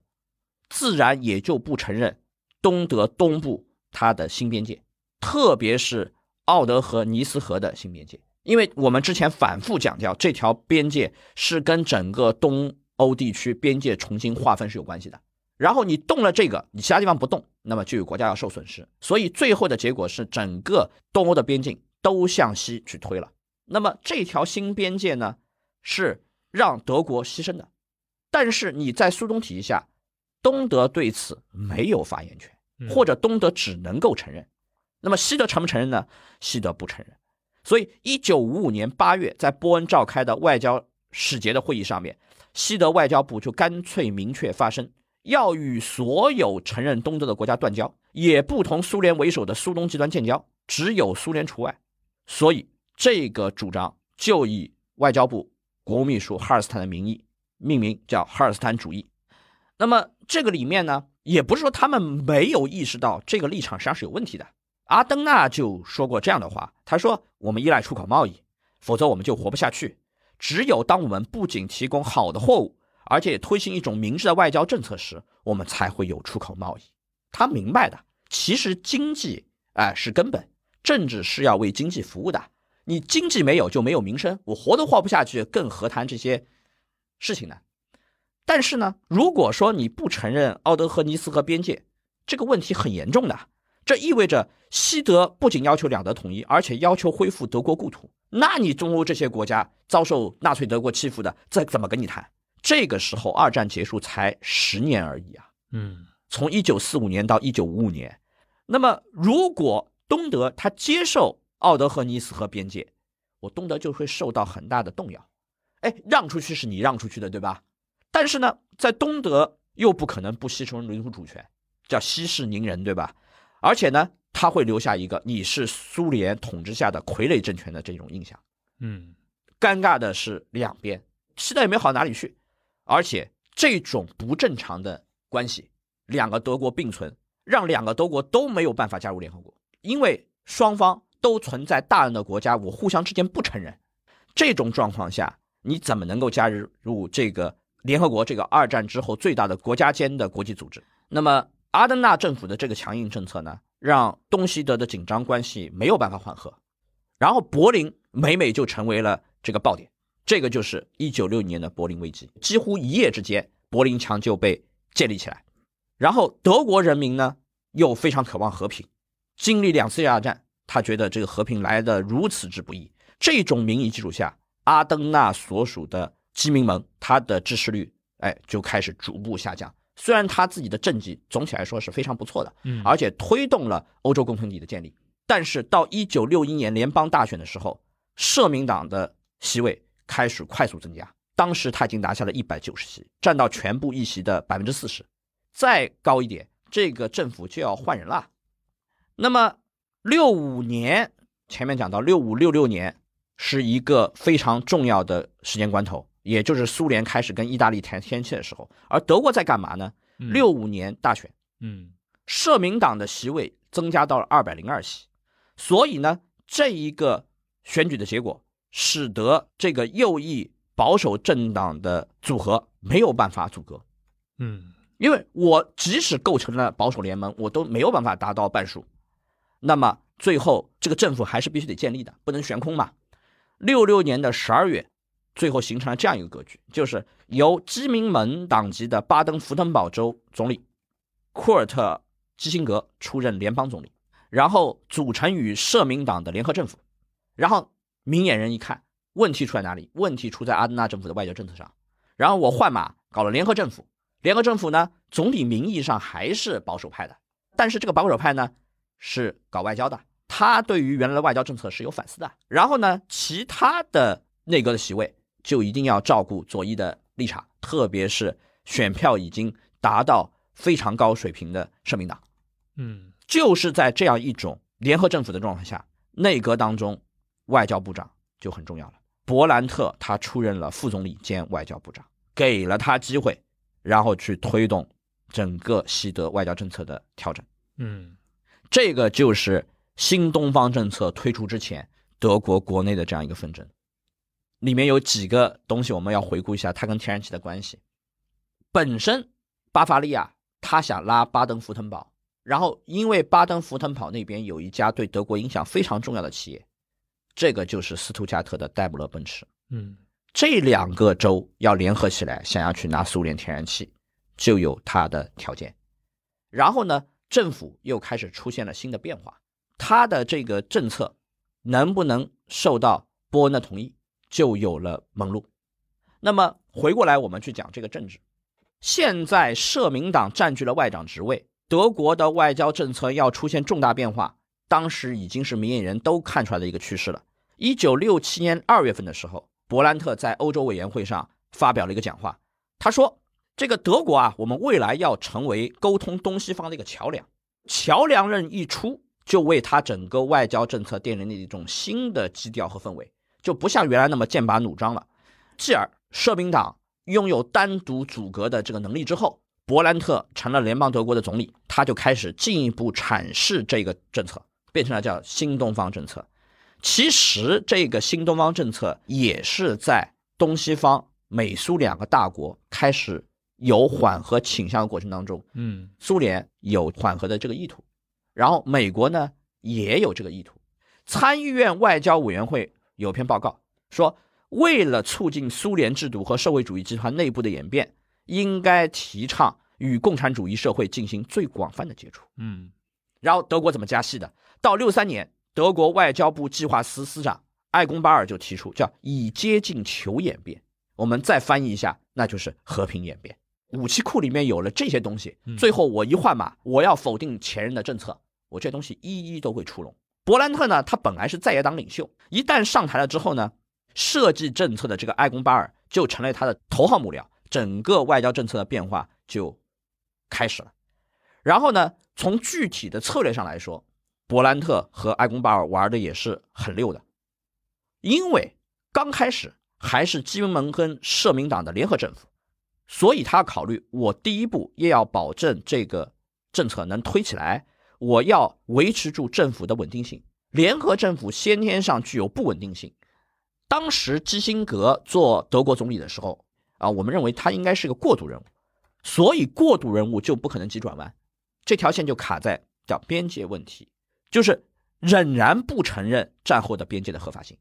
自然也就不承认东德东部它的新边界，特别是奥德河尼斯河的新边界，因为我们之前反复强调，这条边界是跟整个东欧地区边界重新划分是有关系的。然后你动了这个，你其他地方不动，那么就有国家要受损失。所以最后的结果是，整个东欧的边境都向西去推了。那么这条新边界呢，是让德国牺牲的。但是你在苏东体系下，东德对此没有发言权，或者东德只能够承认。那么西德承不承认呢？西德不承认。所以一九五五年八月，在波恩召开的外交使节的会议上面，西德外交部就干脆明确发声。要与所有承认东德的国家断交，也不同苏联为首的苏东集团建交，只有苏联除外。所以这个主张就以外交部国务秘书哈尔斯坦的名义命名，叫哈尔斯坦主义。那么这个里面呢，也不是说他们没有意识到这个立场实际上是有问题的。阿登纳就说过这样的话，他说：“我们依赖出口贸易，否则我们就活不下去。只有当我们不仅提供好的货物。”而且推行一种明智的外交政策时，我们才会有出口贸易。他明白的，其实经济哎是根本，政治是要为经济服务的。你经济没有就没有民生，我活都活不下去，更何谈这些事情呢？但是呢，如果说你不承认奥德和尼斯河边界，这个问题很严重的。这意味着西德不仅要求两德统一，而且要求恢复德国故土。那你中欧这些国家遭受纳粹德国欺负的，这怎么跟你谈？这个时候，二战结束才十年而已啊。嗯，从一九四五年到一九五五年，那么如果东德他接受奥德和尼斯河边界，我东德就会受到很大的动摇。哎，让出去是你让出去的，对吧？但是呢，在东德又不可能不牺牲领土主权，叫息事宁人，对吧？而且呢，他会留下一个你是苏联统治下的傀儡政权的这种印象。嗯，尴尬的是两边，现在也没好哪里去。而且这种不正常的关系，两个德国并存，让两个德国都没有办法加入联合国，因为双方都存在大量的国家，我互相之间不承认。这种状况下，你怎么能够加入入这个联合国这个二战之后最大的国家间的国际组织？那么阿登纳政府的这个强硬政策呢，让东西德的紧张关系没有办法缓和，然后柏林每每就成为了这个爆点。这个就是一九六年的柏林危机，几乎一夜之间，柏林墙就被建立起来。然后德国人民呢又非常渴望和平，经历两次大战，他觉得这个和平来的如此之不易。这种民意基础下，阿登纳所属的基民盟，他的支持率哎就开始逐步下降。虽然他自己的政绩总体来说是非常不错的，嗯而且推动了欧洲共同体的建立，但是到一九六一年联邦大选的时候，社民党的席位开始快速增加，当时他已经拿下了一百九十席，占到全部议席的百分之四十。再高一点，这个政府就要换人了。那么六五年，前面讲到六五六六年是一个非常重要的时间关头，也就是苏联开始跟意大利谈天气的时候。而德国在干嘛呢？嗯六五年大选，嗯社民党的席位增加到了二百零二席，所以呢，这一个选举的结果使得这个右翼保守政党的组合没有办法阻隔。嗯因为我即使构成了保守联盟，我都没有办法达到半数，那么最后这个政府还是必须得建立的，不能悬空嘛。六六年的十二月，最后形成了这样一个格局，就是由基民盟党籍的巴登符腾堡州总理库尔特基辛格出任联邦总理，然后组成与社民党的联合政府。然后明眼人一看，问题出在哪里？问题出在阿登纳政府的外交政策上。然后我换马搞了联合政府，联合政府呢，总体名义上还是保守派的，但是这个保守派呢是搞外交的，他对于原来的外交政策是有反思的。然后呢，其他的内阁的席位就一定要照顾左翼的立场，特别是选票已经达到非常高水平的社民党。嗯就是在这样一种联合政府的状态下，内阁当中外交部长就很重要了。伯兰特他出任了副总理兼外交部长，给了他机会，然后去推动整个西德外交政策的调整。嗯这个就是新东方政策推出之前德国国内的这样一个纷争，里面有几个东西我们要回顾一下它跟天然气的关系。本身巴伐利亚他想拉巴登符腾堡，然后因为巴登符腾堡那边有一家对德国影响非常重要的企业，这个就是斯图加特的戴姆勒奔驰。嗯这两个州要联合起来，想要去拿苏联天然气，就有它的条件。然后呢，政府又开始出现了新的变化，它的这个政策能不能受到波恩的同意，就有了门路。那么回过来，我们去讲这个政治。现在社民党占据了外长职位，德国的外交政策要出现重大变化，当时已经是明眼人都看出来的一个趋势了。一九六七年二月份的时候，伯兰特在欧洲委员会上发表了一个讲话，他说：“这个德国啊，我们未来要成为沟通东西方的一个桥梁。桥梁人一出，就为他整个外交政策奠定了一种新的基调和氛围，就不像原来那么剑拔弩张了。继而，社民党拥有单独阻隔的这个能力之后，勃兰特成了联邦德国的总理，他就开始进一步阐释这个政策，变成了叫新东方政策。其实，这个新东方政策也是在东西方美苏两个大国开始有缓和倾向的过程当中，嗯苏联有缓和的这个意图，然后美国呢也有这个意图。参议院外交委员会有篇报告说，为了促进苏联制度和社会主义集团内部的演变，应该提倡与共产主义社会进行最广泛的接触。嗯然后德国怎么加戏的？到六三年，德国外交部计划司司长艾贡巴尔就提出叫以接近求演变。我们再翻译一下，那就是和平演变。武器库里面有了这些东西，最后我一换马，我要否定前任的政策，我这东西一一都会出笼。伯兰特呢，他本来是在野党领袖，一旦上台了之后呢，设计政策的这个艾贡巴尔就成了他的头号幕僚，整个外交政策的变化就开始了。然后呢，从具体的策略上来说，伯兰特和艾贡巴尔玩的也是很溜的，因为刚开始还是基民盟跟社民党的联合政府，所以他考虑我第一步也要保证这个政策能推起来，我要维持住政府的稳定性。联合政府先天上具有不稳定性。当时基辛格做德国总理的时候啊，我们认为他应该是个过渡人物，所以过渡人物就不可能急转弯。这条线就卡在叫边界问题，就是仍然不承认战后的边界的合法性。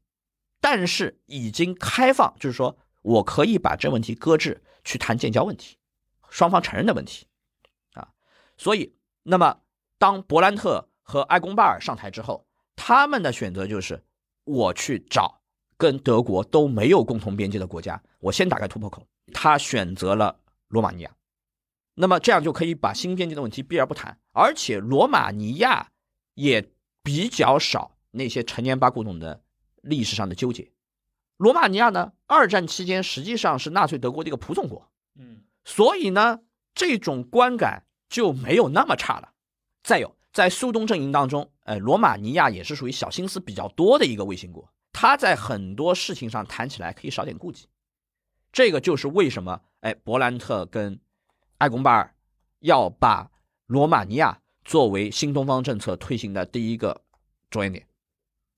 但是已经开放，就是说我可以把这问题搁置，去谈建交问题，双方承认的问题，啊，所以那么当勃兰特和埃贡巴尔上台之后，他们的选择就是我去找跟德国都没有共同边界的国家，我先打开突破口。他选择了罗马尼亚，那么这样就可以把新边界的问题避而不谈，而且罗马尼亚也比较少那些陈年巴古董的。历史上的纠结，罗马尼亚呢？二战期间实际上是纳粹德国的一个仆从国，嗯，所以呢，这种观感就没有那么差了。再有，在苏东阵营当中，哎，罗马尼亚也是属于小心思比较多的一个卫星国，他在很多事情上谈起来可以少点顾忌。这个就是为什么，哎，勃兰特跟埃贡巴尔要把罗马尼亚作为新东方政策推行的第一个着眼点。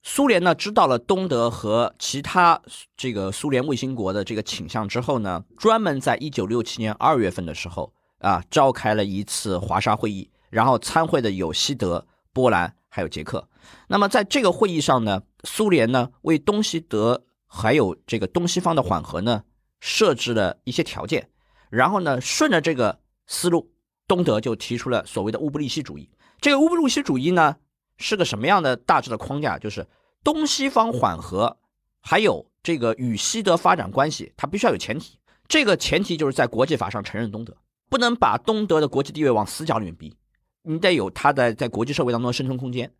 苏联呢知道了东德和其他这个苏联卫星国的这个倾向之后呢，专门在一九六七年二月份的时候啊，召开了一次华沙会议，然后参会的有西德、波兰还有捷克。那么在这个会议上呢，苏联呢为东西德还有这个东西方的缓和呢设置了一些条件，然后呢顺着这个思路，东德就提出了所谓的乌布利希主义。这个乌布利希主义呢。是个什么样的大致的框架？就是东西方缓和，还有这个与西德发展关系，它必须要有前提。这个前提就是在国际法上承认东德，不能把东德的国际地位往死角里面逼，你得有它的在国际社会当中的生存空间。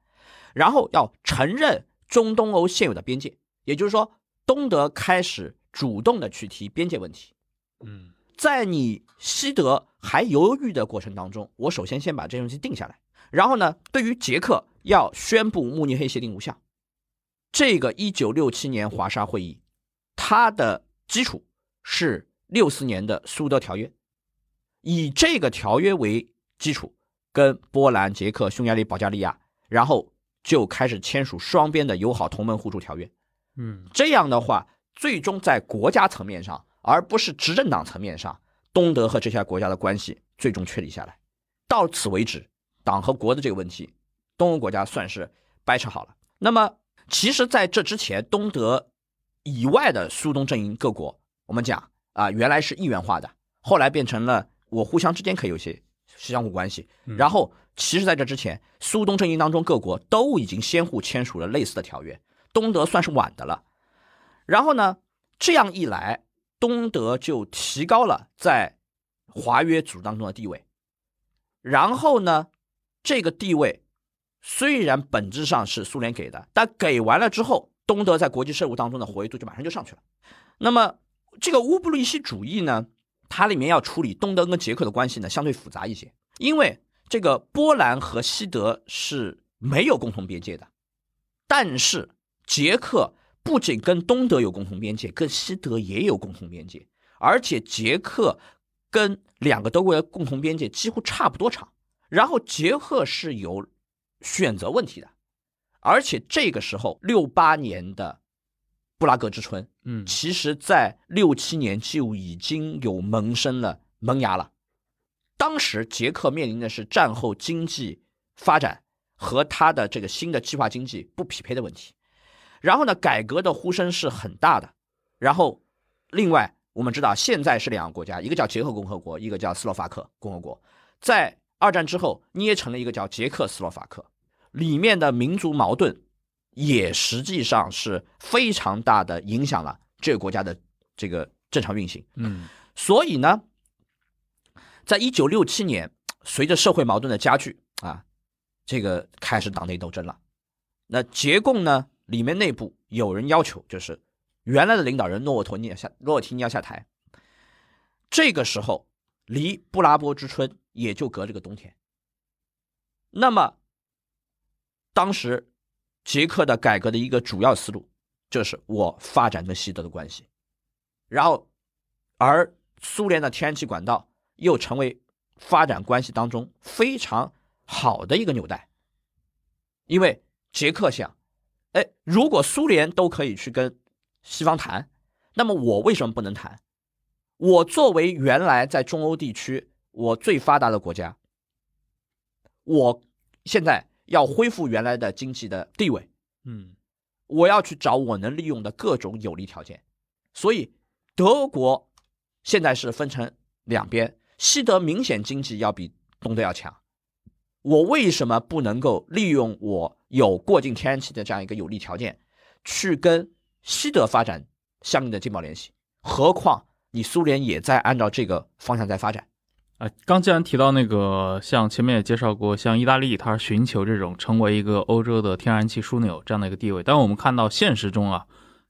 然后要承认中东欧现有的边界，也就是说，东德开始主动的去提边界问题。嗯，在你西德还犹豫的过程当中，我首先先把这东西定下来。然后呢，对于捷克。要宣布慕尼黑协定无效，这个一九六七年华沙会议，它的基础是六四年的苏德条约，以这个条约为基础，跟波兰、捷克、匈牙利、保加利亚，然后就开始签署双边的友好同盟互助条约。嗯，这样的话，最终在国家层面上，而不是执政党层面上，东德和这些国家的关系最终确立下来。到此为止，党和国的这个问题。东欧国家算是掰扯好了。那么，其实在这之前，东德以外的苏东阵营各国，我们讲啊，原来是一元化的，后来变成了我互相之间可以有些相互关系。然后，其实在这之前，苏东阵营当中各国都已经相互签署了类似的条约，东德算是晚的了。然后呢，这样一来，东德就提高了在华约组织当中的地位。然后呢，这个地位。虽然本质上是苏联给的，但给完了之后，东德在国际事务当中的活跃度就马上就上去了。那么，这个乌布利希主义呢，它里面要处理东德跟捷克的关系呢，相对复杂一些，因为这个波兰和西德是没有共同边界的，但是捷克不仅跟东德有共同边界，跟西德也有共同边界，而且捷克跟两个德国的共同边界几乎差不多长。然后捷克是有。选择问题的，而且这个时候六八年的布拉格之春，嗯，其实在六七年就已经有萌生了萌芽了。当时捷克面临的是战后经济发展和他的这个新的计划经济不匹配的问题，然后呢，改革的呼声是很大的。然后，另外我们知道现在是两个国家，一个叫捷克共和国，一个叫斯洛伐克共和国，在二战之后捏成了一个叫捷克斯洛伐克。里面的民族矛盾，也实际上是非常大的影响了这个国家的这个正常运行。嗯，所以呢，在一九六七年，随着社会矛盾的加剧啊，这个开始党内斗争了。那结共呢，里面内部有人要求，就是原来的领导人诺沃托尼要下，诺沃提尼要下台。这个时候，离布拉波之春也就隔这个冬天。那么。当时，捷克的改革的一个主要思路，就是我发展跟西德的关系，然后，而苏联的天然气管道又成为发展关系当中非常好的一个纽带，因为捷克想，哎，如果苏联都可以去跟西方谈，那么我为什么不能谈？我作为原来在中欧地区我最发达的国家，我现在。要恢复原来的经济的地位，嗯，我要去找我能利用的各种有利条件。所以德国现在是分成两边，西德明显经济要比东德要强。我为什么不能够利用我有过境天然气的这样一个有利条件，去跟西德发展相应的经贸联系？何况你苏联也在按照这个方向在发展。啊，刚既然提到那个，像前面也介绍过，像意大利，它寻求这种成为一个欧洲的天然气枢纽这样的一个地位。但我们看到现实中啊，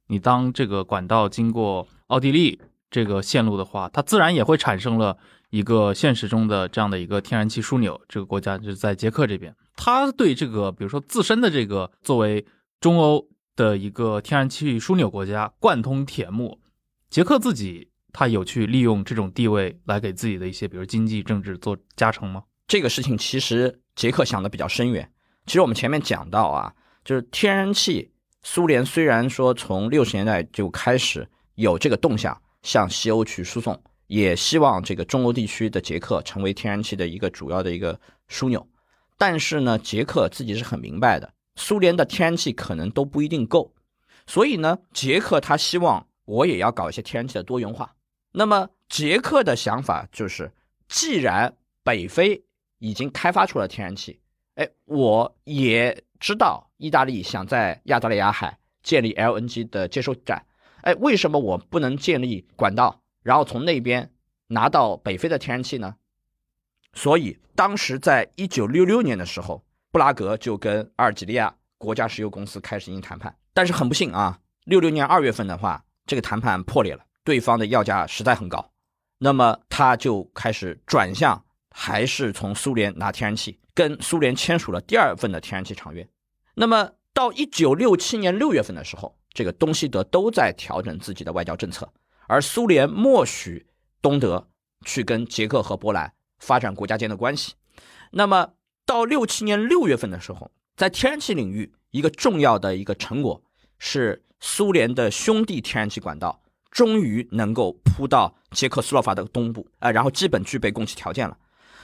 你当这个管道经过奥地利这个线路的话，它自然也会产生了一个现实中的这样的一个天然气枢纽。这个国家就是在捷克这边，它对这个比如说自身的这个作为中欧的一个天然气枢纽国家贯通铁幕，捷克自己。他有去利用这种地位来给自己的一些，比如经济、政治做加成吗？这个事情其实捷克想的比较深远。其实我们前面讲到啊，就是天然气，苏联虽然说从六十年代就开始有这个动向向西欧去输送，也希望这个中欧地区的捷克成为天然气的一个主要的一个枢纽，但是呢，捷克自己是很明白的，苏联的天然气可能都不一定够，所以呢，捷克他希望我也要搞一些天然气的多元化。那么捷克的想法就是，既然北非已经开发出了天然气，哎，我也知道意大利想在亚得里亚海建立 LNG 的接收站，哎，为什么我不能建立管道，然后从那边拿到北非的天然气呢？所以当时在一九六六年的时候，布拉格就跟阿尔及利亚国家石油公司开始进行谈判，但是很不幸啊，六六年二月份的话，这个谈判破裂了。对方的要价实在很高，那么他就开始转向，还是从苏联拿天然气，跟苏联签署了第二份的天然气长约。那么到一九六七年六月份的时候，这个东西德都在调整自己的外交政策，而苏联默许东德去跟捷克和波兰发展国家间的关系。那么到六七年六月份的时候，在天然气领域，一个重要的一个成果是苏联的兄弟天然气管道。终于能够铺到捷克斯洛伐的东部啊，然后基本具备供气条件了，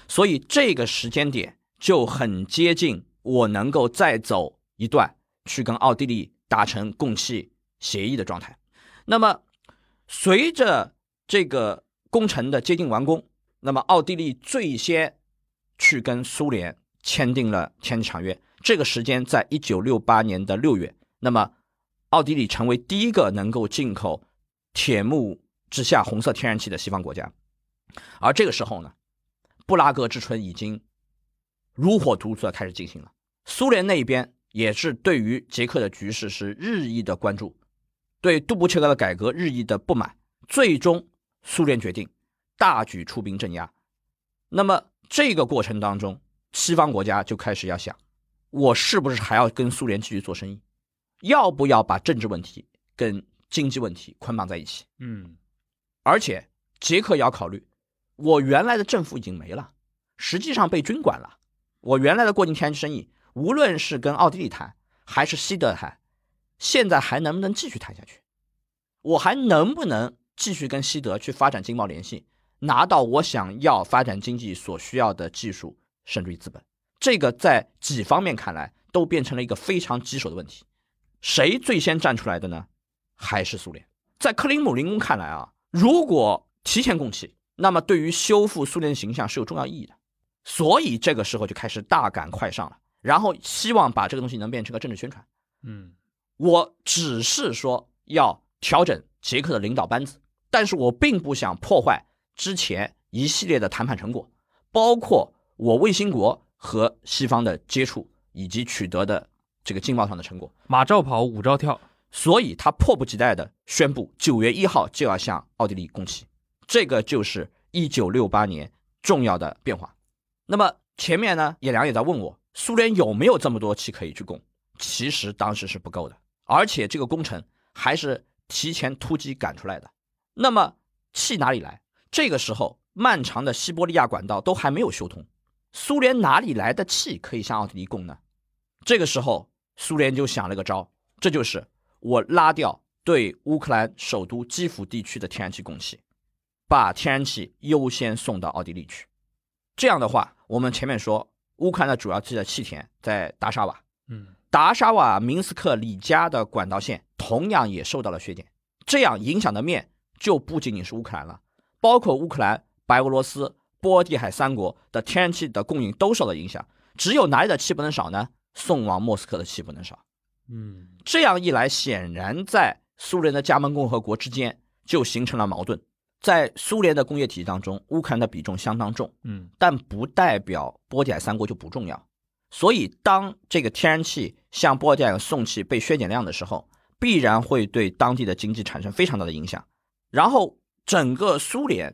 所以这个时间点就很接近我能够再走一段去跟奥地利达成供气协议的状态。那么，随着这个工程的接近完工，那么奥地利最先去跟苏联签订了天气长约，这个时间在一九六八年的六月，那么奥地利成为第一个能够进口。铁幕之下，红色天然气的西方国家，而这个时候呢，布拉格之春已经如火如荼的开始进行了。苏联那一边也是对于捷克的局势是日益的关注，对杜布切克的改革日益的不满，最终苏联决定大举出兵镇压。那么这个过程当中，西方国家就开始要想，我是不是还要跟苏联继续做生意？要不要把政治问题跟？经济问题捆绑在一起，嗯，而且捷克也要考虑，我原来的政府已经没了，实际上被军管了。我原来的过境天然气生意，无论是跟奥地利谈还是西德谈，现在还能不能继续谈下去？我还能不能继续跟西德去发展经贸联系，拿到我想要发展经济所需要的技术甚至于资本？这个在几方面看来都变成了一个非常棘手的问题。谁最先站出来的呢？还是苏联，在克林姆林宫看来啊，如果提前供气，那么对于修复苏联形象是有重要意义的，所以这个时候就开始大赶快上了，然后希望把这个东西能变成个政治宣传。嗯，我只是说要调整捷克的领导班子，但是我并不想破坏之前一系列的谈判成果，包括我卫星国和西方的接触以及取得的这个经贸上的成果。马照跑，舞照跳。所以他迫不及待地宣布，九月一号就要向奥地利供气，这个就是一九六八年重要的变化。那么前面呢，叶良也在问我，苏联有没有这么多气可以去供？其实当时是不够的，而且这个工程还是提前突击赶出来的。那么气哪里来？这个时候，漫长的西伯利亚管道都还没有修通，苏联哪里来的气可以向奥地利供呢？这个时候，苏联就想了个招，这就是。我拉掉对乌克兰首都基辅地区的天然气供气，把天然气优先送到奥地利去。这样的话，我们前面说乌克兰的主要气的气田在达沙瓦，嗯，达沙瓦明斯克里加的管道线同样也受到了削减，这样影响的面就不仅仅是乌克兰了，包括乌克兰、白俄罗斯、波罗的海三国的天然气的供应都受到影响。只有哪里的气不能少呢？送往莫斯科的气不能少。嗯，这样一来，显然在苏联的加盟共和国之间就形成了矛盾。在苏联的工业体系当中，乌克兰的比重相当重，嗯，但不代表波罗的海三国就不重要。所以，当这个天然气向波罗的海送气被削减量的时候，必然会对当地的经济产生非常大的影响。然后，整个苏联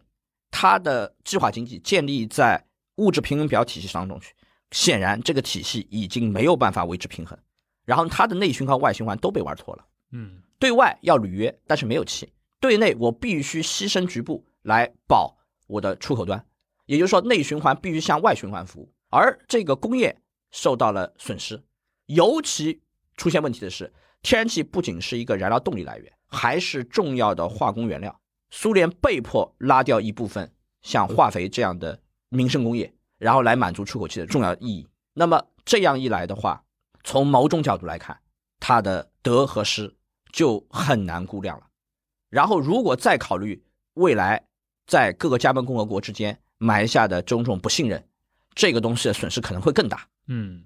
它的计划经济建立在物质平衡表体系当中去，显然这个体系已经没有办法维持平衡。然后，它的内循环、外循环都被玩脱了。嗯，对外要履约，但是没有气；对内我必须牺牲局部来保我的出口端，也就是说，内循环必须向外循环服务，而这个工业受到了损失。尤其出现问题的是，天然气不仅是一个燃料动力来源，还是重要的化工原料。苏联被迫拉掉一部分像化肥这样的民生工业，然后来满足出口气的重要意义。那么这样一来的话，从某种角度来看，他的得和失就很难估量了。然后，如果再考虑未来在各个加盟共和国之间埋下的种种不信任，这个东西的损失可能会更大。嗯，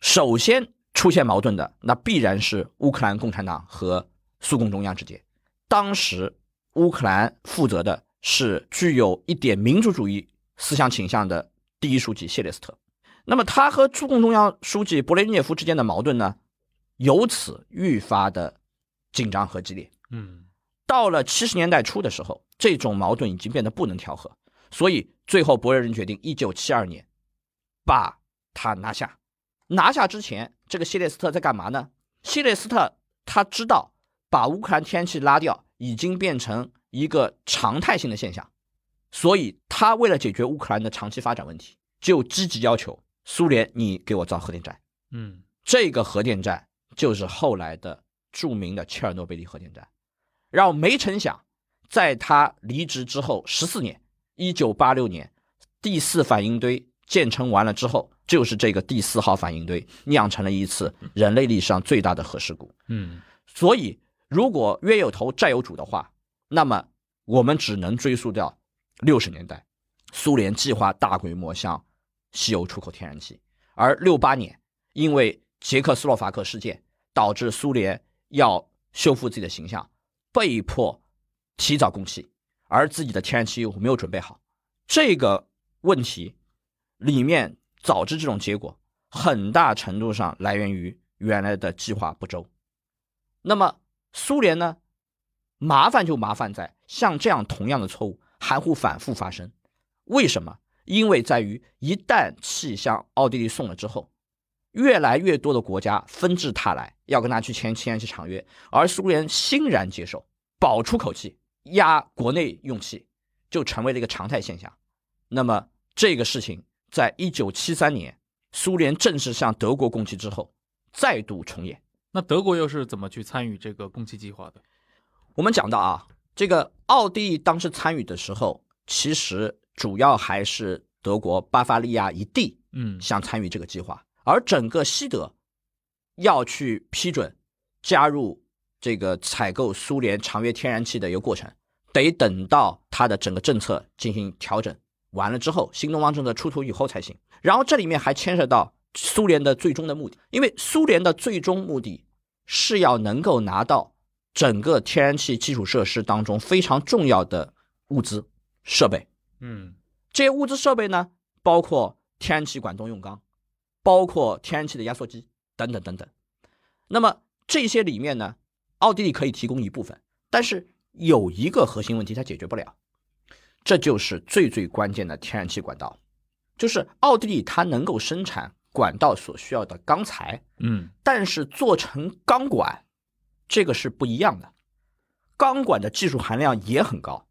首先出现矛盾的，那必然是乌克兰共产党和苏共中央之间。当时乌克兰负责的是具有一点民主主义思想倾向的第一书记谢列斯特，那么他和中共中央书记勃列日涅夫之间的矛盾呢，由此愈发的紧张和激烈。嗯，到了七十年代初的时候，这种矛盾已经变得不能调和，所以最后勃列日决定一九七二年把他拿下。拿下之前，这个希列斯特在干嘛呢？希列斯特他知道把乌克兰天然气拉掉已经变成一个常态性的现象，所以他为了解决乌克兰的长期发展问题，就积极要求苏联你给我造核电站。嗯，这个核电站就是后来的著名的切尔诺贝利核电站。然后没成想，在他离职之后十四年，一九八六年，第四反应堆建成完了之后，就是这个第四号反应堆酿成了一次人类历史上最大的核事故。嗯，所以，如果冤有头债有主的话，那么我们只能追溯到六十年代，苏联计划大规模向西欧出口天然气，而六八年因为捷克斯洛伐克事件，导致苏联要修复自己的形象，被迫提早供气，而自己的天然气又没有准备好，这个问题里面导致这种结果，很大程度上来源于原来的计划不周。那么苏联呢？麻烦就麻烦在像这样同样的错误还会反复发生。为什么？因为在于一旦气向奥地利送了之后，越来越多的国家纷至沓来，要跟他去签天然气长约，而苏联欣然接受，保出口气，压国内用气，就成为了一个常态现象。那么这个事情，在一九七三年苏联正式向德国供气之后，再度重演。那德国又是怎么去参与这个供气计划的？我们讲到啊，这个奥地利当时参与的时候，其实主要还是德国巴伐利亚一地嗯想参与这个计划，而整个西德要去批准加入这个采购苏联长约天然气的一个过程，得等到它的整个政策进行调整完了之后，新东方政策出土以后才行。然后这里面还牵涉到苏联的最终的目的，因为苏联的最终目的是要能够拿到整个天然气基础设施当中非常重要的物资设备。嗯这些物资设备呢，包括天然气管动用钢，包括天然气的压缩机等等等等。那么这些里面呢，奥地利可以提供一部分，但是有一个核心问题它解决不了，这就是最最关键的天然气管道，就是奥地利它能够生产管道所需要的钢材，嗯但是做成钢管，这个是不一样的。钢管的技术含量也很高。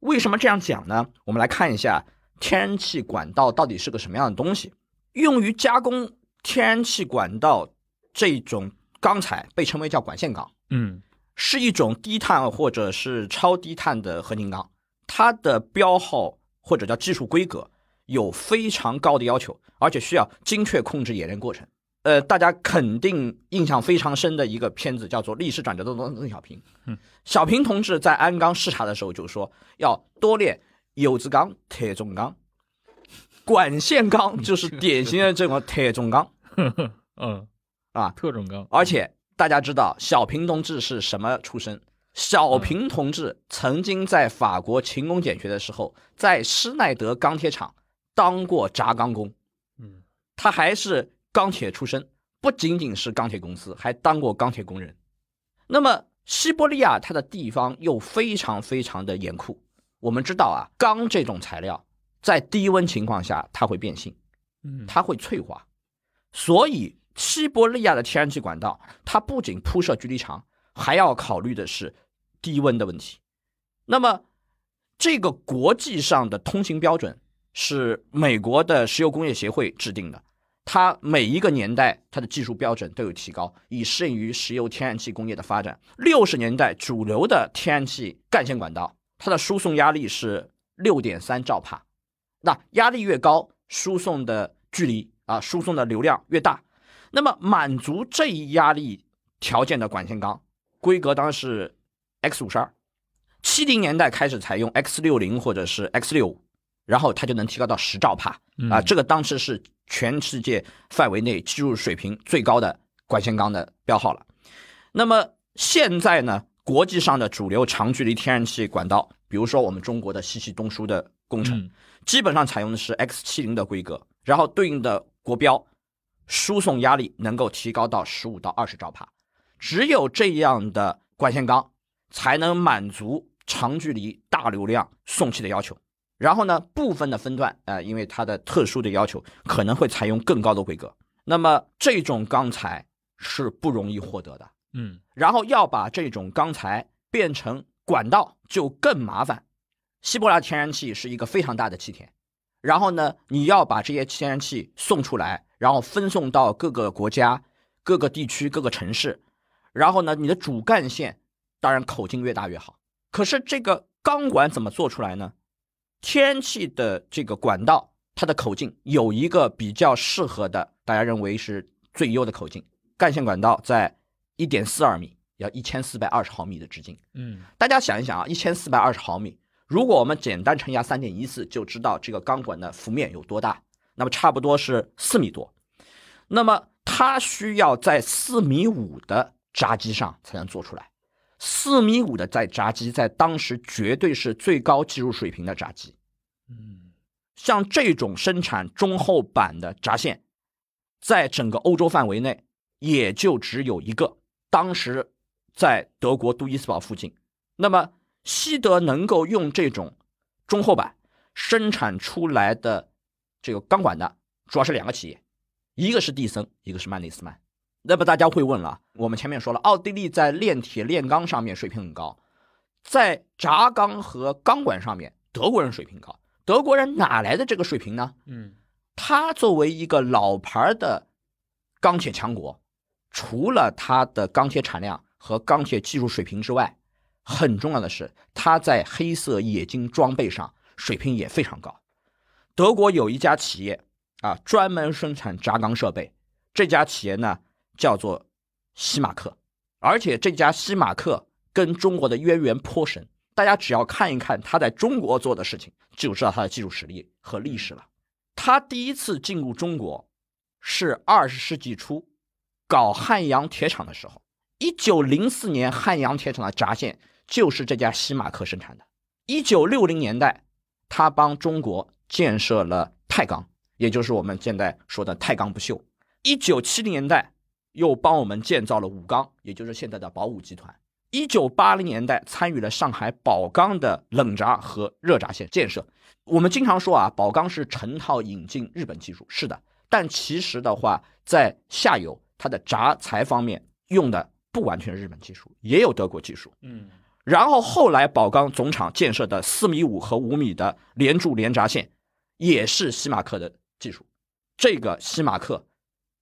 为什么这样讲呢？我们来看一下天然气管道到底是个什么样的东西。用于加工天然气管道这种钢材被称为叫管线钢，嗯是一种低碳或者是超低碳的合金钢，它的标号或者叫技术规格有非常高的要求，而且需要精确控制冶炼过程。呃，大家肯定印象非常深的一个片子叫做《历史转折的邓小平》。嗯，小平同志在鞍钢视察的时候就说，要多练有子钢、特种钢。管线钢就是典型的这种特种钢嗯啊，特种钢，而且大家知道小平同志是什么出身？小平同志曾经在法国勤工俭学的时候，在施耐德钢铁厂当过轧钢工。嗯他还是钢铁出身，不仅仅是钢铁公司，还当过钢铁工人。那么西伯利亚它的地方又非常非常的严酷。我们知道啊，钢这种材料在低温情况下它会变性，嗯，它会脆化，所以西伯利亚的天然气管道它不仅铺设距离长，还要考虑的是低温的问题。那么这个国际上的通行标准是美国的石油工业协会制定的。它每一个年代，它的技术标准都有提高，以适应于石油天然气工业的发展。六十年代主流的天然气干线管道，它的输送压力是六点三兆帕，那压力越高，输送的距离啊，输送的流量越大。那么满足这一压力条件的管线钢，规格当然是 X 五十二。七零年代开始采用 X 六零或者是 X 六五，然后它就能提高到十兆帕。啊，这个当时是全世界范围内技术水平最高的管线钢的标号了。那么现在呢，国际上的主流长距离天然气管道，比如说我们中国的西气东输的工程，嗯基本上采用的是 X 七零的规格，然后对应的国标输送压力能够提高到十五到二十兆帕。只有这样的管线钢，才能满足长距离大流量送气的要求。然后呢，部分的分段，呃，因为它的特殊的要求，可能会采用更高的规格。那么这种钢材是不容易获得的。嗯然后要把这种钢材变成管道就更麻烦。西伯利亚天然气是一个非常大的气田，然后呢，你要把这些天然气送出来，然后分送到各个国家、各个地区、各个城市，然后呢，你的主干线当然口径越大越好。可是这个钢管怎么做出来呢？天然气的这个管道，它的口径有一个比较适合的，大家认为是最优的口径，干线管道在一点四二米，要一千四百二十毫米的直径。嗯大家想一想啊，一千四百二十毫米，如果我们简单乘以三点一四，就知道这个钢管的幅面有多大。那么差不多是四米多。那么它需要在四米五的闸机上才能做出来。四米五的在闸机，在当时绝对是最高技术水平的闸机。嗯像这种生产中厚板的闸线，在整个欧洲范围内也就只有一个，当时在德国杜伊斯堡附近。那么西德能够用这种中厚板生产出来的这个钢管的，主要是两个企业，一个是蒂森，一个是曼内斯曼。那么大家会问了，我们前面说了，奥地利在炼铁炼钢上面水平很高，在轧钢和钢管上面，德国人水平高。德国人哪来的这个水平呢？嗯他作为一个老牌的钢铁强国，除了他的钢铁产量和钢铁技术水平之外，很重要的是，他在黑色冶金装备上水平也非常高。德国有一家企业啊，专门生产轧钢设备，这家企业呢叫做西马克，而且这家西马克跟中国的渊源颇深。大家只要看一看他在中国做的事情，就知道他的技术实力和历史了。他第一次进入中国是二十世纪初搞汉阳铁厂的时候，一九零四年汉阳铁厂的闸线就是这家西马克生产的。一九六零年代，他帮中国建设了太钢，也就是我们现在说的太钢不锈。一九七零年代，又帮我们建造了武钢，也就是现在的宝武集团。一九八零年代，参与了上海宝钢的冷轧和热轧线建设。我们经常说啊，宝钢是成套引进日本技术，是的，但其实的话，在下游它的轧材方面用的不完全是日本技术，也有德国技术。嗯然后后来宝钢总厂建设的四米五和五米的连柱连轧线，也是西马克的技术。这个西马克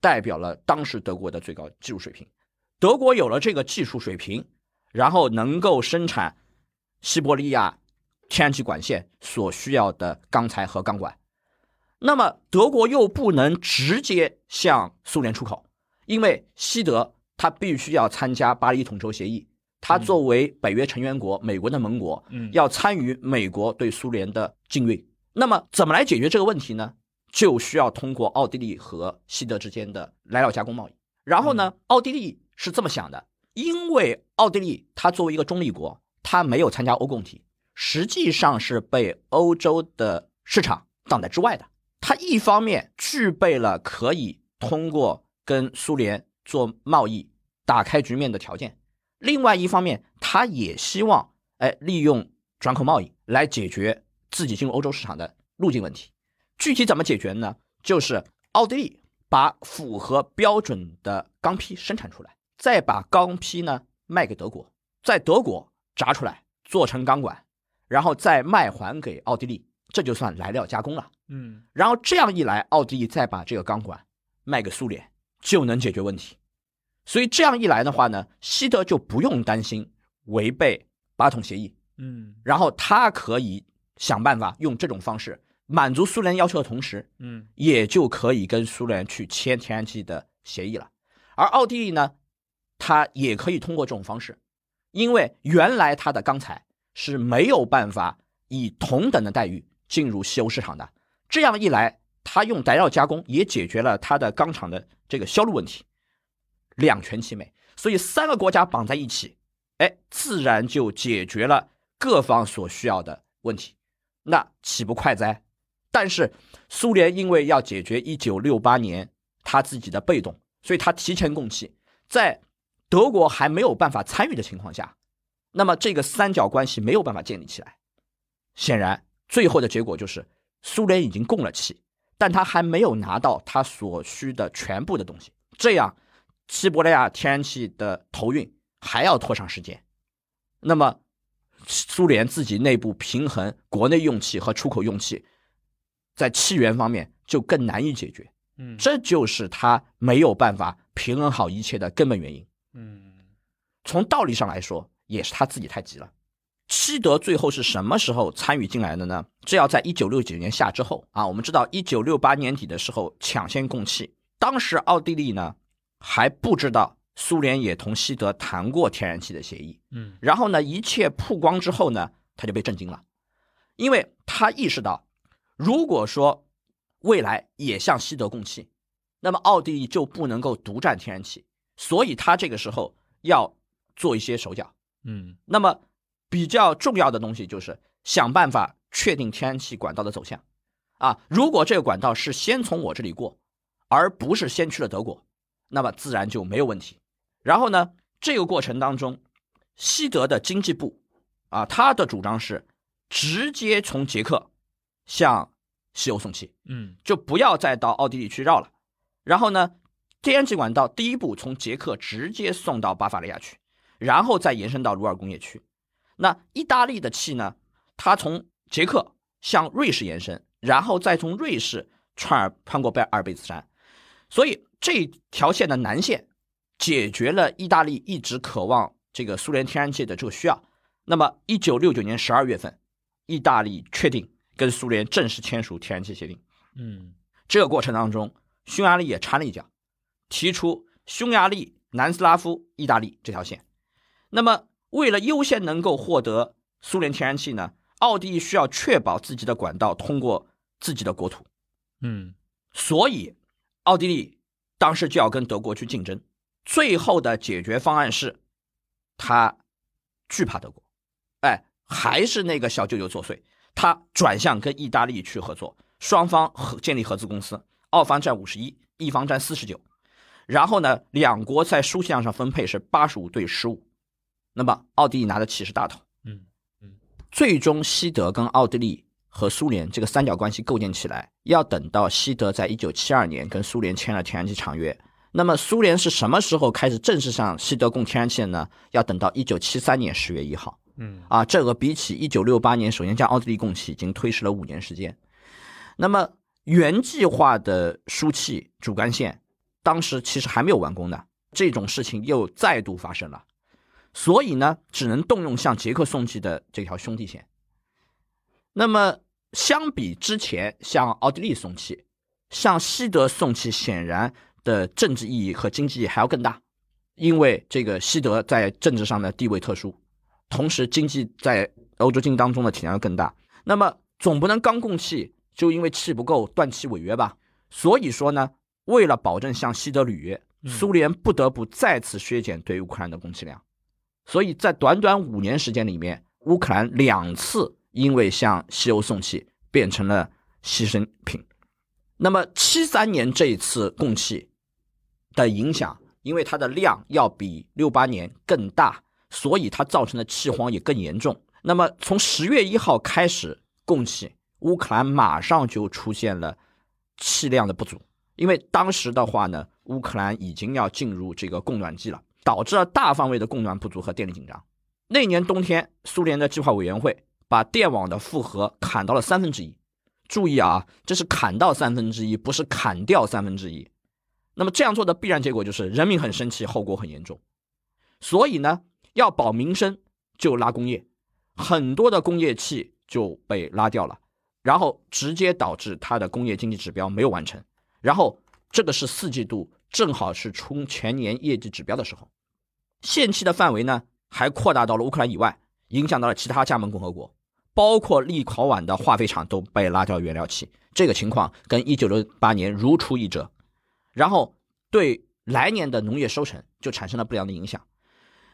代表了当时德国的最高技术水平。德国有了这个技术水平，然后能够生产西伯利亚天然气管线所需要的钢材和钢管。那么德国又不能直接向苏联出口，因为西德它必须要参加巴黎统筹协议，它作为北约成员国，美国的盟国，嗯要参与美国对苏联的禁运。那么怎么来解决这个问题呢？就需要通过奥地利和西德之间的来料加工贸易。然后呢，奥地利是这么想的，因为奥地利它作为一个中立国，它没有参加欧共体，实际上是被欧洲的市场挡在之外的。它一方面具备了可以通过跟苏联做贸易打开局面的条件，另外一方面，它也希望哎利用转口贸易来解决自己进入欧洲市场的路径问题。具体怎么解决呢？就是奥地利把符合标准的钢坯生产出来，再把钢坯呢卖给德国，在德国炸出来做成钢管，然后再卖还给奥地利，这就算来料加工了。嗯然后这样一来，奥地利再把这个钢管卖给苏联，就能解决问题。所以这样一来的话呢，西德就不用担心违背巴统协议，嗯然后他可以想办法用这种方式满足苏联要求的同时，嗯也就可以跟苏联去签天然气的协议了。而奥地利呢，他也可以通过这种方式，因为原来他的钢材是没有办法以同等的待遇进入西欧市场的。这样一来，他用材料加工也解决了他的钢厂的这个销路问题，两全其美。所以三个国家绑在一起，哎，自然就解决了各方所需要的问题，那岂不快哉？但是苏联因为要解决1968年他自己的被动，所以他提前供气，在德国还没有办法参与的情况下，那么这个三角关系没有办法建立起来。显然，最后的结果就是苏联已经供了气，但他还没有拿到他所需的全部的东西，这样西伯利亚天然气的投运还要拖长时间。那么，苏联自己内部平衡国内用气和出口用气，在气源方面就更难以解决，嗯这就是他没有办法平衡好一切的根本原因。嗯从道理上来说，也是他自己太急了。西德最后是什么时候参与进来的呢？这要在一九六九年夏之后啊。我们知道，一九六八年底的时候抢先供气，当时奥地利呢还不知道苏联也同西德谈过天然气的协议。嗯然后呢，一切曝光之后呢，他就被震惊了，因为他意识到，如果说未来也向西德供气，那么奥地利就不能够独占天然气，所以他这个时候要做一些手脚。嗯那么比较重要的东西就是想办法确定天然气管道的走向。啊，如果这个管道是先从我这里过，而不是先去了德国，那么自然就没有问题。然后呢，这个过程当中，西德的经济部啊，他的主张是直接从捷克向西欧送气，嗯就不要再到奥地利去绕了。然后呢，天然气管道第一步从捷克直接送到巴伐利亚去，然后再延伸到鲁尔工业区。那意大利的气呢，它从捷克向瑞士延伸，然后再从瑞士穿而穿过贝阿尔贝斯山。所以这条线的南线解决了意大利一直渴望这个苏联天然气的这个需要。那么，一九六九年十二月份，意大利确定跟苏联正式签署天然气协定。嗯这个过程当中，匈牙利也掺了一脚，提出匈牙利、南斯拉夫、意大利这条线。那么，为了优先能够获得苏联天然气呢，奥地利需要确保自己的管道通过自己的国土，嗯所以奥地利当时就要跟德国去竞争。最后的解决方案是，他惧怕德国，哎，还是那个小舅舅作祟，他转向跟意大利去合作，双方合建立合资公司，澳方占五十一，一方占四十九，然后呢，两国在输气量上分配是八十五对十五，那么奥地利拿的气是大头，嗯嗯最终西德跟奥地利和苏联这个三角关系构建起来，要等到西德在一九七二年跟苏联签了天然气长约。那么苏联是什么时候开始正式向西德供天然气的呢？要等到一九七三年十月一号。嗯啊，这个比起一九六八年首先向奥地利供气，已经推迟了五年时间。那么原计划的输气主干线，当时其实还没有完工的，这种事情又再度发生了，所以呢，只能动用向捷克送气的这条兄弟线。那么相比之前向奥地利送气，向西德送气显然的政治意义和经济意义还要更大，因为这个西德在政治上的地位特殊，同时经济在欧洲经济当中的体量更大。那么总不能刚供气就因为气不够断气违约吧？所以说呢，为了保证向西德履约，苏联不得不再次削减对乌克兰的供气量。所以在短短五年时间里面，乌克兰两次因为向西欧送气变成了牺牲品。那么七三年这一次供气的影响，因为它的量要比六八年更大，所以它造成的气荒也更严重。那么从十月一号开始供气，乌克兰马上就出现了气量的不足，因为当时的话呢，乌克兰已经要进入这个供暖季了。导致了大范围的供暖不足和电力紧张。那年冬天，苏联的计划委员会把电网的负荷砍到了三分之一。注意啊，这是砍到三分之一，不是砍掉三分之一。那么这样做的必然结果就是人民很生气，后果很严重。所以呢，要保民生就拉工业，很多的工业气就被拉掉了，然后直接导致它的工业经济指标没有完成。然后这个是四季度。正好是冲全年业绩指标的时候，限期的范围呢还扩大到了乌克兰以外，影响到了其他加盟共和国，包括立陶宛的化肥厂都被拉掉原料期。这个情况跟一九六八年如出一辙，然后对来年的农业收成就产生了不良的影响。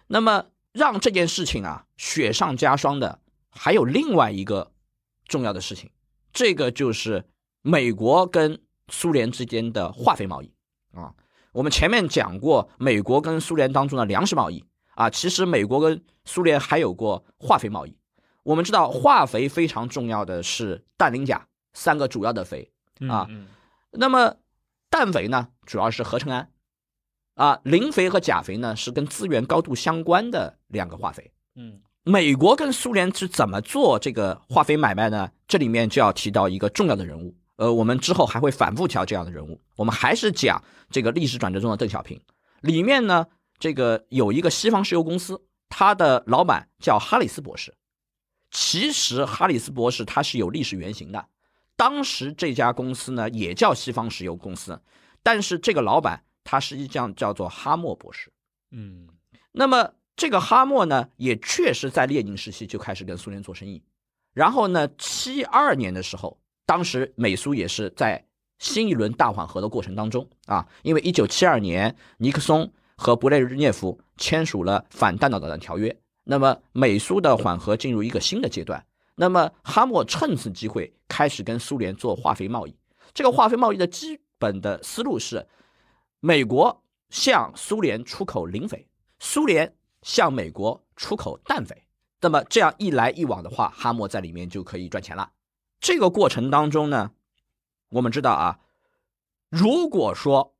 那么让这件事情啊雪上加霜的还有另外一个重要的事情，这个就是美国跟苏联之间的化肥贸易啊。我们前面讲过，美国跟苏联当中的粮食贸易啊，其实美国跟苏联还有过化肥贸易。我们知道，化肥非常重要的是氮、磷、钾三个主要的肥啊。那么氮肥呢，主要是合成氨啊，磷肥和钾肥呢是跟资源高度相关的两个化肥。嗯，美国跟苏联是怎么做这个化肥买卖呢？这里面就要提到一个重要的人物。呃，我们之后还会反复调这样的人物。我们还是讲这个历史转折中的邓小平。里面呢，这个有一个西方石油公司，他的老板叫哈里斯博士。其实哈里斯博士他是有历史原型的。当时这家公司呢也叫西方石油公司，但是这个老板他实际上叫做哈默博士。嗯，那么这个哈默呢，也确实在列宁时期就开始跟苏联做生意。然后呢，七二年的时候。当时美苏也是在新一轮大缓和的过程当中啊，因为一九七二年尼克松和布列日涅夫签署了反弹道导弹条约，那么美苏的缓和进入一个新的阶段。那么哈默趁此机会开始跟苏联做化肥贸易。这个化肥贸易的基本的思路是，美国向苏联出口磷肥，苏联向美国出口氮肥。那么这样一来一往的话，哈默在里面就可以赚钱了。这个过程当中呢，我们知道啊，如果说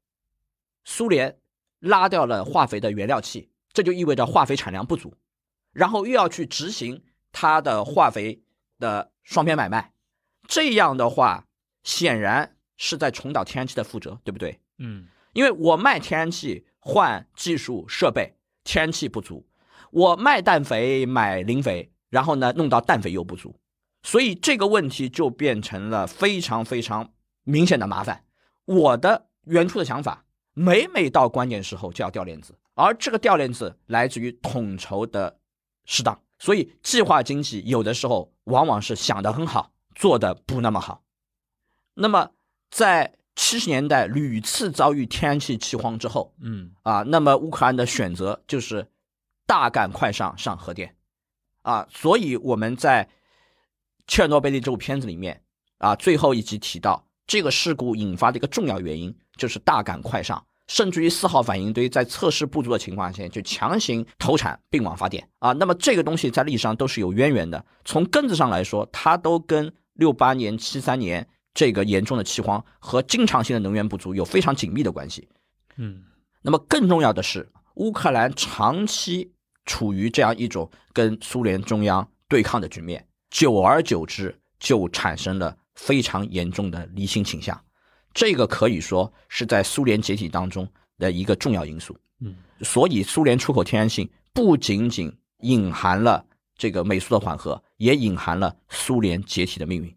苏联拉掉了化肥的原料气，这就意味着化肥产量不足，然后又要去执行它的化肥的双边买卖，这样的话显然是在重蹈天然气的覆辙，对不对？嗯，因为我卖天然气换技术设备，天然气不足；我卖氮肥买磷肥，然后呢弄到氮肥又不足。所以这个问题就变成了非常非常明显的麻烦。我的原初的想法，每每到关键时候就要掉链子，而这个掉链子来自于统筹的适当。所以计划经济有的时候往往是想的很好，做的不那么好。那么在七十年代屡次遭遇天然气气荒之后，嗯啊，那么乌克兰的选择就是大干快上上核电，啊，所以我们在。切尔诺贝利这部片子里面啊，最后一集提到这个事故引发的一个重要原因就是大赶快上，甚至于四号反应堆在测试不足的情况下就强行投产并网发电啊。那么这个东西在历史上都是有渊源的，从根子上来说，它都跟六八年、七三年这个严重的气荒和经常性的能源不足有非常紧密的关系。嗯，那么更重要的是，乌克兰长期处于这样一种跟苏联中央对抗的局面。久而久之，就产生了非常严重的离心倾向，这个可以说是在苏联解体当中的一个重要因素。嗯，所以苏联出口天然气不仅仅隐含了这个美苏的缓和，也隐含了苏联解体的命运。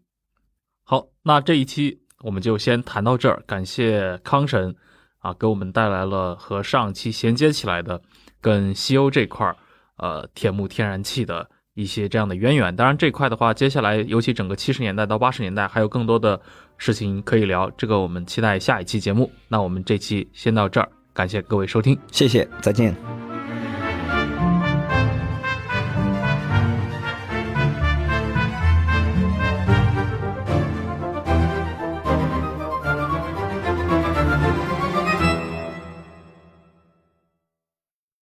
好，那这一期我们就先谈到这儿，感谢康神啊，给我们带来了和上期衔接起来的跟西欧这块儿呃铁幕天然气的一些这样的渊源。当然这块的话，接下来尤其整个七十年代到八十年代还有更多的事情可以聊，这个我们期待下一期节目。那我们这期先到这儿，感谢各位收听。谢谢，再见。